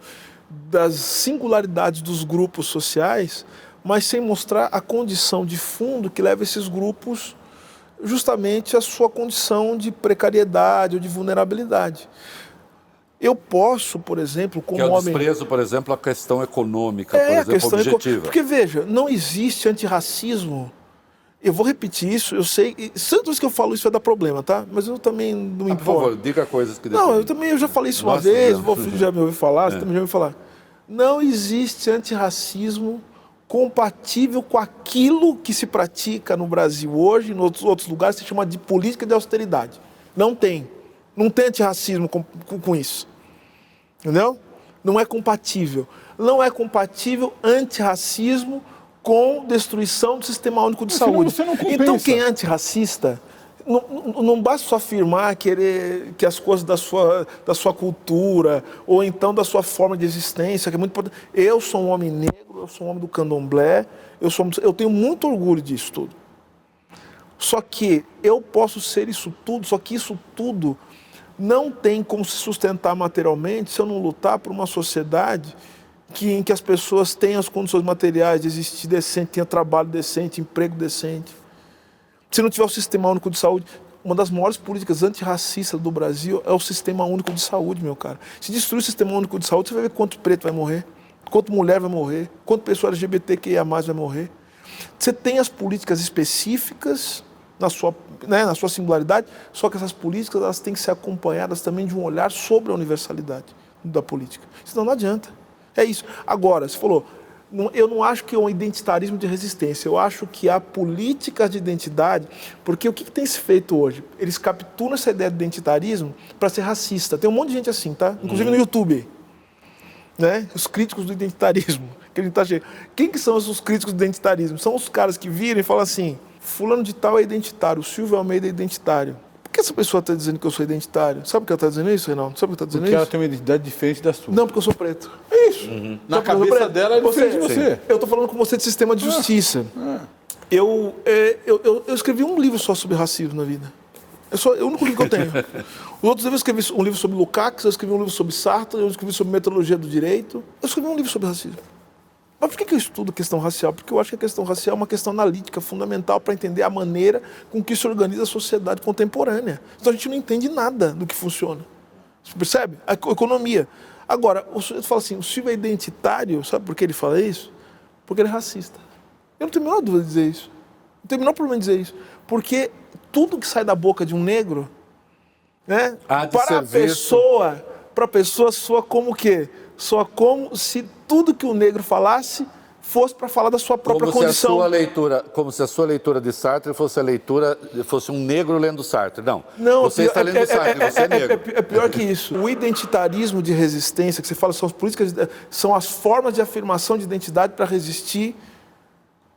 das singularidades dos grupos sociais, mas sem mostrar a condição de fundo que leva esses grupos justamente à sua condição de precariedade ou de vulnerabilidade. Eu posso, por exemplo, como que é o homem... desprezo, por exemplo, a questão econômica, é, por exemplo, a questão objetiva. Porque, veja, não existe antirracismo eu vou repetir isso, eu sei. Sempre que eu falo isso vai dar problema, tá? Mas eu também não me ah, importo. Por favor, diga coisas que Não, eu também eu já falei isso Nossa, uma vez, você já me ouviu falar, você é. também já ouviu falar. Não existe antirracismo compatível com aquilo que se pratica no Brasil hoje, em outros, outros lugares, se chama de política de austeridade. Não tem. Não tem antirracismo com, com, com isso. Entendeu? Não é compatível. Não é compatível antirracismo com destruição do sistema único de saúde. então, quem é antirracista, não, não basta só afirmar querer que as coisas da sua, da sua cultura ou então da sua forma de existência, que é muito importante. Eu sou um homem negro, eu sou um homem do candomblé, eu, sou, eu tenho muito orgulho disso tudo. Só que eu posso ser isso tudo, só que isso tudo não tem como se sustentar materialmente se eu não lutar por uma sociedade que, em que as pessoas tenham as condições materiais de existir decente, tenham trabalho decente, emprego decente. Se não tiver o sistema único de saúde, uma das maiores políticas antirracistas do Brasil é o sistema único de saúde, meu cara. Se destruir o sistema único de saúde, você vai ver quanto preto vai morrer, quanto mulher vai morrer, quanto pessoa LGBTQIA vai morrer. Você tem as políticas específicas na sua, né, na sua singularidade, só que essas políticas elas têm que ser acompanhadas também de um olhar sobre a universalidade da política. Senão não adianta. É isso. Agora, você falou, eu não acho que é um identitarismo de resistência, eu acho que há políticas de identidade, porque o que, que tem se feito hoje? Eles capturam essa ideia de identitarismo para ser racista. Tem um monte de gente assim, tá? Inclusive uhum. no YouTube. Né? Os críticos do identitarismo. Que tá cheio. Quem que são os críticos do identitarismo? São os caras que viram e falam assim, fulano de tal é identitário, o Silvio Almeida é identitário que essa pessoa está dizendo que eu sou identitário? Sabe por que ela está dizendo isso, Reinaldo? Sabe por que está dizendo porque isso? Porque ela tem uma identidade diferente da sua. Não, porque eu sou preto. É isso. Uhum. Na cabeça dela é diferente de você. Eu estou falando com você de sistema de ah. justiça. Ah. Eu, é, eu, eu, eu, escrevi um livro só sobre racismo na vida. É, só, é o único livro que eu tenho. Os outros eu escrevi um livro sobre Lukács, eu escrevi um livro sobre Sartre, eu escrevi sobre metodologia do direito. Eu escrevi um livro sobre racismo. Mas por que eu estudo questão racial? Porque eu acho que a questão racial é uma questão analítica fundamental para entender a maneira com que se organiza a sociedade contemporânea. Então a gente não entende nada do que funciona. Você percebe? A economia. Agora, o sujeito fala assim, o Silvio é identitário, sabe por que ele fala isso? Porque ele é racista. Eu não tenho a menor dúvida de dizer isso. Não tenho o menor problema de dizer isso. Porque tudo que sai da boca de um negro, né, para a pessoa, para a pessoa soa como o quê? Soa como se tudo que o negro falasse fosse para falar da sua própria como condição. Se a sua leitura, como se a sua leitura de Sartre fosse a leitura, fosse um negro lendo Sartre. Não, Não você está lendo é, Sartre, é, você é, é negro. É, pior que isso. O identitarismo de resistência, que você fala, são as políticas, são as formas de afirmação de identidade para resistir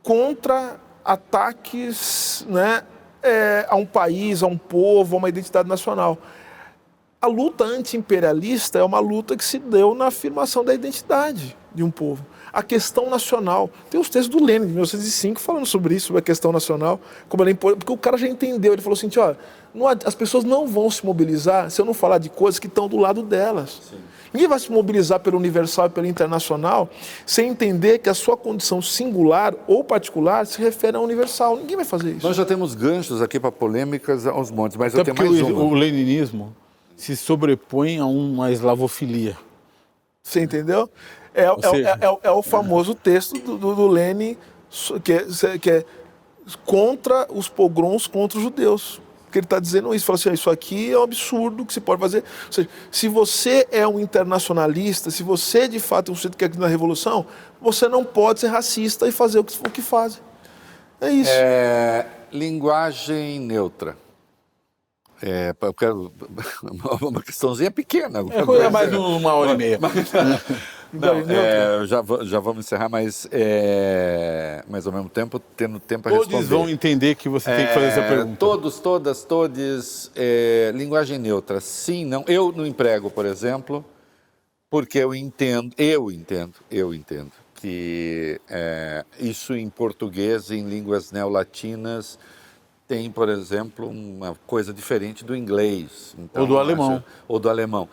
contra ataques né, é, a um país, a um povo, a uma identidade nacional. A luta anti-imperialista é uma luta que se deu na afirmação da identidade de um povo. a questão nacional. Tem os textos do Lênin, de 1905, falando sobre isso, sobre a questão nacional, como ela é importante, porque o cara já entendeu, ele falou assim, ó, não, as pessoas não vão se mobilizar se eu não falar de coisas que estão do lado delas. Sim. Ninguém vai se mobilizar pelo universal e pelo internacional sem entender que a sua condição singular ou particular se refere ao universal. Ninguém vai fazer isso. Nós já temos ganchos aqui para polêmicas aos montes, mas Até eu tenho mais o, uma. o leninismo se sobrepõe a uma eslavofilia. Você entendeu? É, é, seja, é, é, é o famoso texto do, do, do Lenin que é, que é contra os pogroms contra os judeus que ele está dizendo isso. Fala assim, isso aqui é um absurdo que se pode fazer. Ou seja, se você é um internacionalista, se você de fato é um sujeito que quer na revolução, você não pode ser racista e fazer o que, o que fazem. É isso. É, linguagem neutra. É, eu quero uma questãozinha pequena. É, mais uma hora e meia. Não, é, já, já vamos encerrar, mas, é, mas ao mesmo tempo tendo tempo a todos responder. Todos vão entender que você tem que fazer essa é, pergunta. Todos, todas, todes, é, linguagem neutra, sim, não. Eu não emprego, por exemplo, porque eu entendo, eu entendo, eu entendo que é, isso em português, em línguas neolatinas, tem, por exemplo, uma coisa diferente do inglês. Então, ou do alemão. Acho, ou do alemão.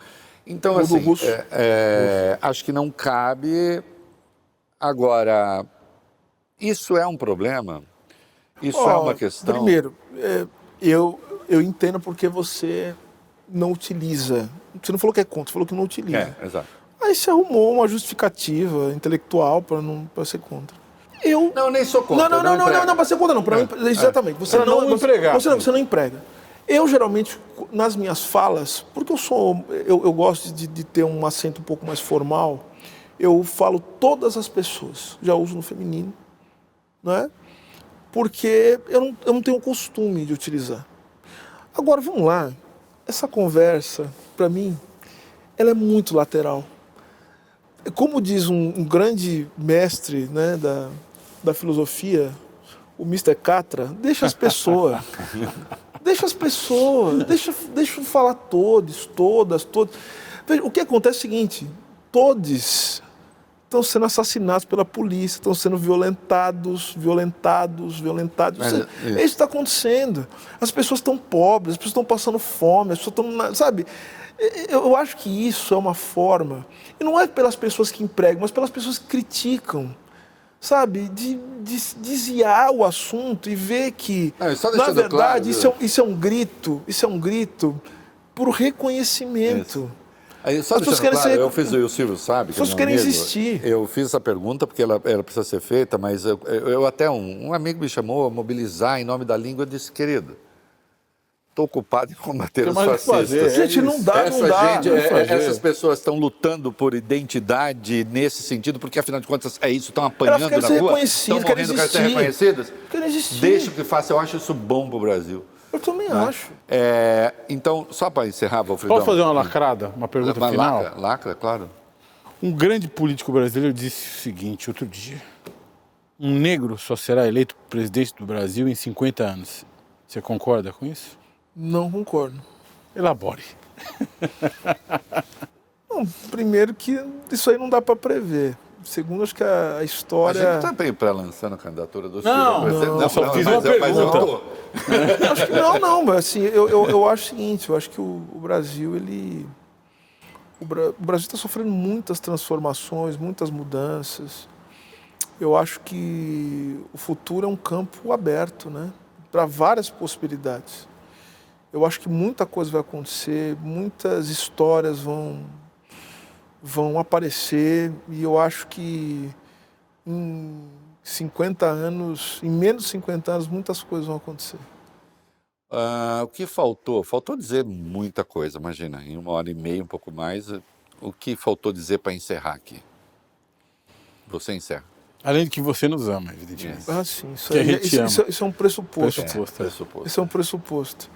Então, assim, é, é, acho que não cabe. Agora, isso é um problema? Isso oh, é uma questão? Primeiro, é, eu, eu entendo porque você não utiliza. Você não falou que é contra, você falou que não utiliza. É, exato. Aí você arrumou uma justificativa intelectual para não pra ser contra. Eu. Não, nem sou contra. Não, não, não, não, não, não, para ser contra, não. Pra, é, exatamente. Você não, não empregar. Você, você não emprega. Eu geralmente, nas minhas falas, porque eu sou, eu, eu gosto de, de, ter um acento um pouco mais formal, eu falo todas as pessoas, já uso no feminino, não é? Porque eu não, eu não tenho o costume de utilizar. Agora, vamos lá, essa conversa, para mim, ela é muito lateral. Como diz um, um grande mestre né, da, da filosofia, o Mr. Catra, deixa as pessoas. Deixa as pessoas, deixa, deixa falar todos, todas, todos. Veja, o que acontece é o seguinte: todos estão sendo assassinados pela polícia, estão sendo violentados, violentados, violentados. Mas, isso, é, isso está acontecendo. As pessoas estão pobres, as pessoas estão passando fome, as pessoas estão. Sabe? Eu acho que isso é uma forma, e não é pelas pessoas que empregam, mas pelas pessoas que criticam sabe, de, de desviar o assunto e ver que, na verdade, claro, isso, é, isso é um grito, isso é um grito por reconhecimento. Aí, só As pessoas querem claro, ser... Eu fiz, o Silvio sabe. As pessoas querem amigo, existir. Eu fiz essa pergunta porque ela, ela precisa ser feita, mas eu, eu até um, um amigo me chamou a mobilizar em nome da língua e disse, querido, estou ocupado em combater os fascistas. É gente, não dá, Essa não dá. Gente, é, essas pessoas estão lutando por identidade nesse sentido, porque afinal de contas é isso, estão apanhando na rua, estão morrendo, querem ser reconhecidas. Querem existir. Deixa que faça, eu acho isso bom para o Brasil. Eu também né? acho. É, então, só para encerrar, Valfredão. Posso fazer uma lacrada? Uma pergunta Mas, final? Lacra, lacra, claro. Um grande político brasileiro disse o seguinte outro dia. Um negro só será eleito presidente do Brasil em 50 anos. Você concorda com isso? Não concordo. Elabore. Não, primeiro que isso aí não dá para prever. Segundo, acho que a história. A gente está bem para lançando a candidatura do não, Ciro. Não, não, só fiz uma pergunta. Eu, acho que não, não, mas assim, eu, eu, eu acho o seguinte, eu acho que o, o Brasil, ele. O, Bra... o Brasil está sofrendo muitas transformações, muitas mudanças. Eu acho que o futuro é um campo aberto, né? Para várias possibilidades eu acho que muita coisa vai acontecer, muitas histórias vão, vão aparecer e eu acho que em 50 anos, em menos de 50 anos, muitas coisas vão acontecer. Uh, o que faltou? Faltou dizer muita coisa, imagina, em uma hora e meia, um pouco mais. O que faltou dizer para encerrar aqui? Você encerra. Além de que você nos ama, evidentemente. Ah, sim. Isso, que é, isso, isso, isso, é um pressuposto. pressuposto, é. pressuposto. Isso é um pressuposto.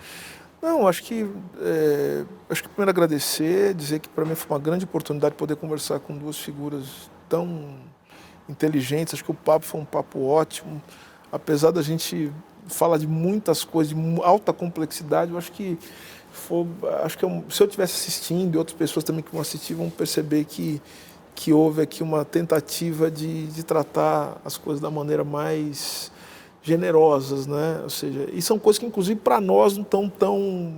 Não, acho que é, acho que primeiro agradecer, dizer que para mim foi uma grande oportunidade poder conversar com duas figuras tão inteligentes. Acho que o papo foi um papo ótimo, apesar da gente falar de muitas coisas de alta complexidade. Eu acho que foi, acho que eu, se eu tivesse assistindo e outras pessoas também que vão assistir vão perceber que que houve aqui uma tentativa de, de tratar as coisas da maneira mais generosas, né? Ou seja, e são coisas que inclusive para nós não estão tão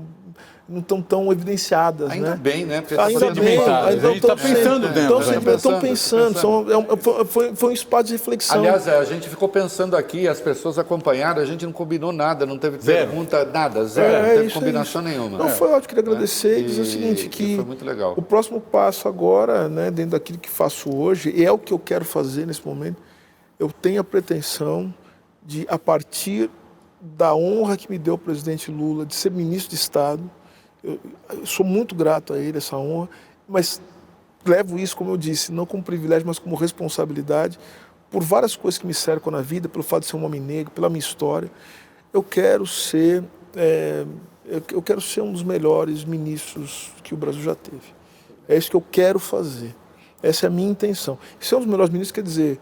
não estão tão evidenciadas, Ainda né? bem, né? Porque Ainda tá bem, ainda A gente tá estão pensando dentro, né? Estão Pensando, pensando, são- é um- foi- foi, um espaço de reflexão. Aliás, a gente ficou pensando aqui, as pessoas acompanharam, a gente não combinou nada, não teve Zero. pergunta, nada, zero, É, não teve isso, combinação isso. nenhuma. Não, foi ótimo, queria agradecer e, dizer o seguinte, que foi muito legal. o próximo passo agora, né, dentro daquilo que faço hoje, e é o que eu quero fazer nesse momento, eu tenho a pretensão de, a partir da honra que me deu o presidente Lula de ser ministro de Estado, eu, eu sou muito grato a ele, essa honra, mas levo isso, como eu disse, não como privilégio, mas como responsabilidade, por várias coisas que me cercam na vida, pelo fato de ser um homem negro, pela minha história. Eu quero ser, é, eu, quero ser um dos melhores ministros que o Brasil já teve. É isso que eu quero fazer. Essa é a minha intenção. Ser um dos melhores ministros quer dizer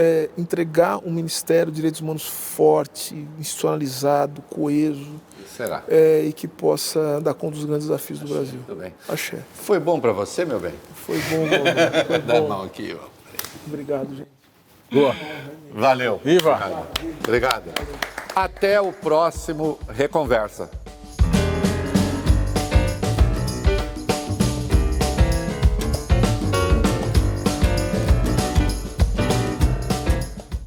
é, entregar um Ministério de Direitos Humanos forte, institucionalizado, coeso, Será? é, e que possa dar conta dos grandes desafios do Brasil. Tudo bem. Axé. Foi bom para você, meu bem? Foi bom, meu amigo. Foi Dá a bom. mão aqui, ó. Obrigado, gente. Boa. Valeu. Viva! Obrigado. Até o próximo Reconversa.